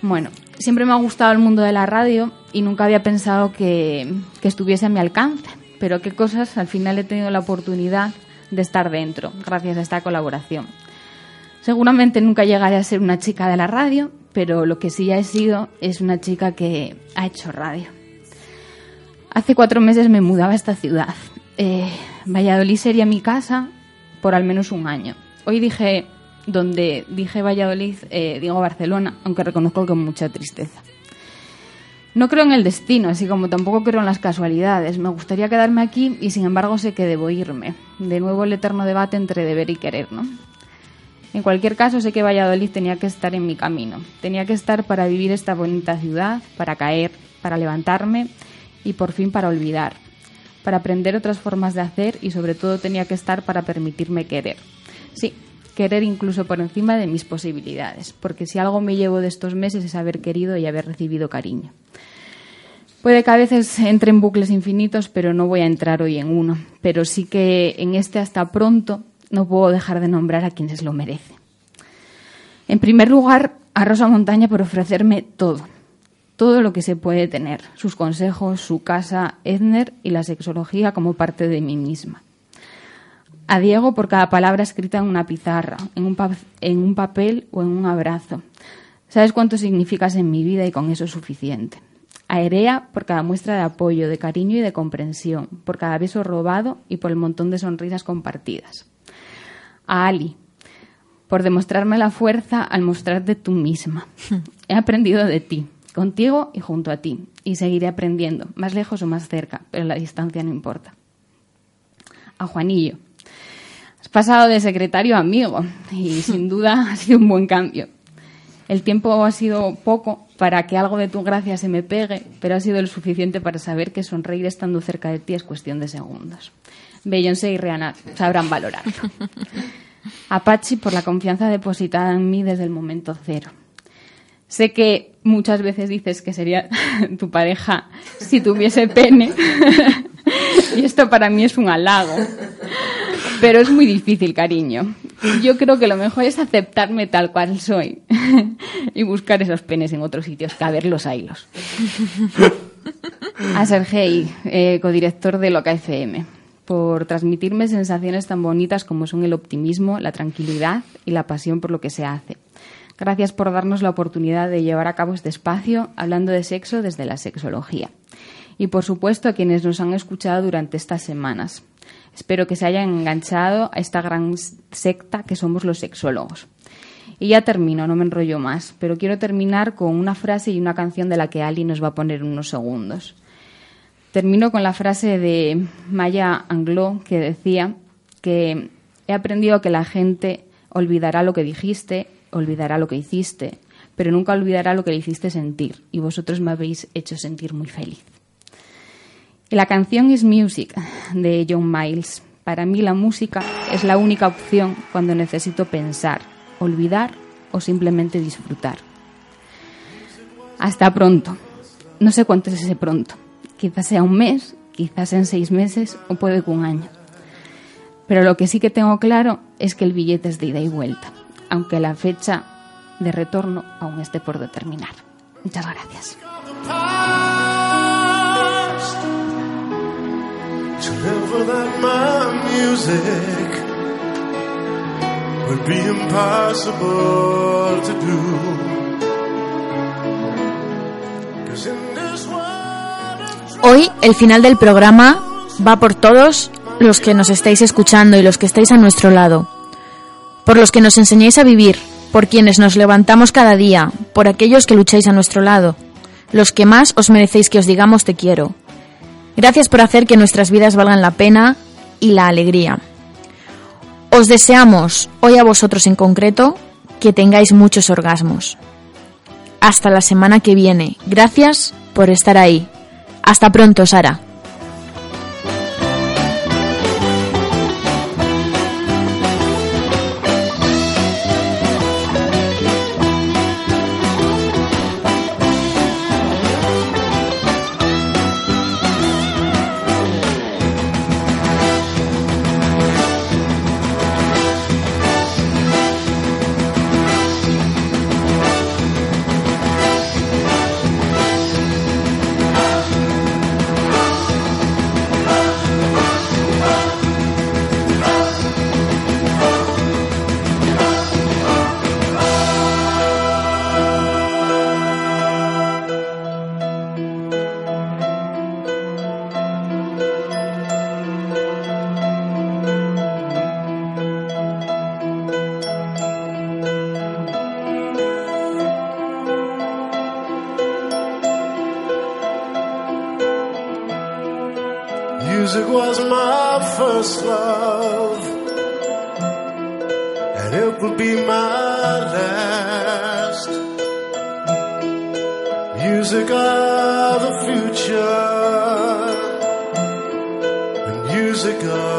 Bueno, siempre me ha gustado el mundo de la radio y nunca había pensado que, que estuviese a mi alcance, pero qué cosas al final he tenido la oportunidad de estar dentro, gracias a esta colaboración. Seguramente nunca llegaré a ser una chica de la radio, pero lo que sí ya he sido es una chica que ha hecho radio. Hace cuatro meses me mudaba a esta ciudad. Eh, Valladolid sería mi casa por al menos un año. Hoy dije, donde dije Valladolid, eh, digo Barcelona, aunque reconozco con mucha tristeza. No creo en el destino, así como tampoco creo en las casualidades. Me gustaría quedarme aquí y sin embargo sé que debo irme. De nuevo el eterno debate entre deber y querer, ¿no? En cualquier caso, sé que Valladolid tenía que estar en mi camino. Tenía que estar para vivir esta bonita ciudad, para caer, para levantarme y por fin para olvidar, para aprender otras formas de hacer y sobre todo tenía que estar para permitirme querer. Sí, querer incluso por encima de mis posibilidades, porque si algo me llevo de estos meses es haber querido y haber recibido cariño. Puede que a veces entre en bucles infinitos, pero no voy a entrar hoy en uno. Pero sí que en este hasta pronto no puedo dejar de nombrar a quienes lo merecen. En primer lugar, a Rosa Montaña por ofrecerme todo, todo lo que se puede tener, sus consejos, su casa, Edner y la sexología como parte de mí misma. A Diego por cada palabra escrita en una pizarra, en un, en un papel o en un abrazo. Sabes cuánto significas en mi vida y con eso es suficiente. A Erea por cada muestra de apoyo, de cariño y de comprensión, por cada beso robado y por el montón de sonrisas compartidas. A Ali por demostrarme la fuerza al mostrarte tú misma. He aprendido de ti, contigo y junto a ti, y seguiré aprendiendo, más lejos o más cerca, pero la distancia no importa. A Juanillo. Has pasado de secretario a amigo y sin duda ha sido un buen cambio. El tiempo ha sido poco para que algo de tu gracia se me pegue, pero ha sido lo suficiente para saber que sonreír estando cerca de ti es cuestión de segundos. Beyoncé y Rihanna sabrán valorarlo. A Pachi por la confianza depositada en mí desde el momento cero. Sé que muchas veces dices que sería tu pareja si tuviese pene. y esto para mí es un halago. Pero es muy difícil, cariño. Yo creo que lo mejor es aceptarme tal cual soy y buscar esos penes en otros sitios que a hilos. A Sergei, eh, codirector de Loca FM, por transmitirme sensaciones tan bonitas como son el optimismo, la tranquilidad y la pasión por lo que se hace. Gracias por darnos la oportunidad de llevar a cabo este espacio hablando de sexo desde la sexología. Y por supuesto a quienes nos han escuchado durante estas semanas. Espero que se hayan enganchado a esta gran secta que somos los sexólogos. Y ya termino, no me enrollo más, pero quiero terminar con una frase y una canción de la que Ali nos va a poner unos segundos. Termino con la frase de Maya Angelou que decía que he aprendido que la gente olvidará lo que dijiste, olvidará lo que hiciste, pero nunca olvidará lo que le hiciste sentir y vosotros me habéis hecho sentir muy feliz. La canción es Music de John Miles. Para mí la música es la única opción cuando necesito pensar, olvidar o simplemente disfrutar. Hasta pronto. No sé cuánto es ese pronto. Quizás sea un mes, quizás en seis meses o puede que un año. Pero lo que sí que tengo claro es que el billete es de ida y vuelta, aunque la fecha de retorno aún esté por determinar. Muchas gracias. Never that my music would be impossible to do. 'Cause in this world Hoy el final del programa va por todos los que nos estáis escuchando y los que estáis a nuestro lado. Por los que nos enseñáis a vivir, por quienes nos levantamos cada día, por aquellos que lucháis a nuestro lado, los que más os merecéis que os digamos te quiero. Gracias por hacer que nuestras vidas valgan la pena y la alegría. Os deseamos, hoy a vosotros en concreto, que tengáis muchos orgasmos. Hasta la semana que viene. Gracias por estar ahí. Hasta pronto, Sara. Music was my first love, and it will be my last. Music of the future, the music of.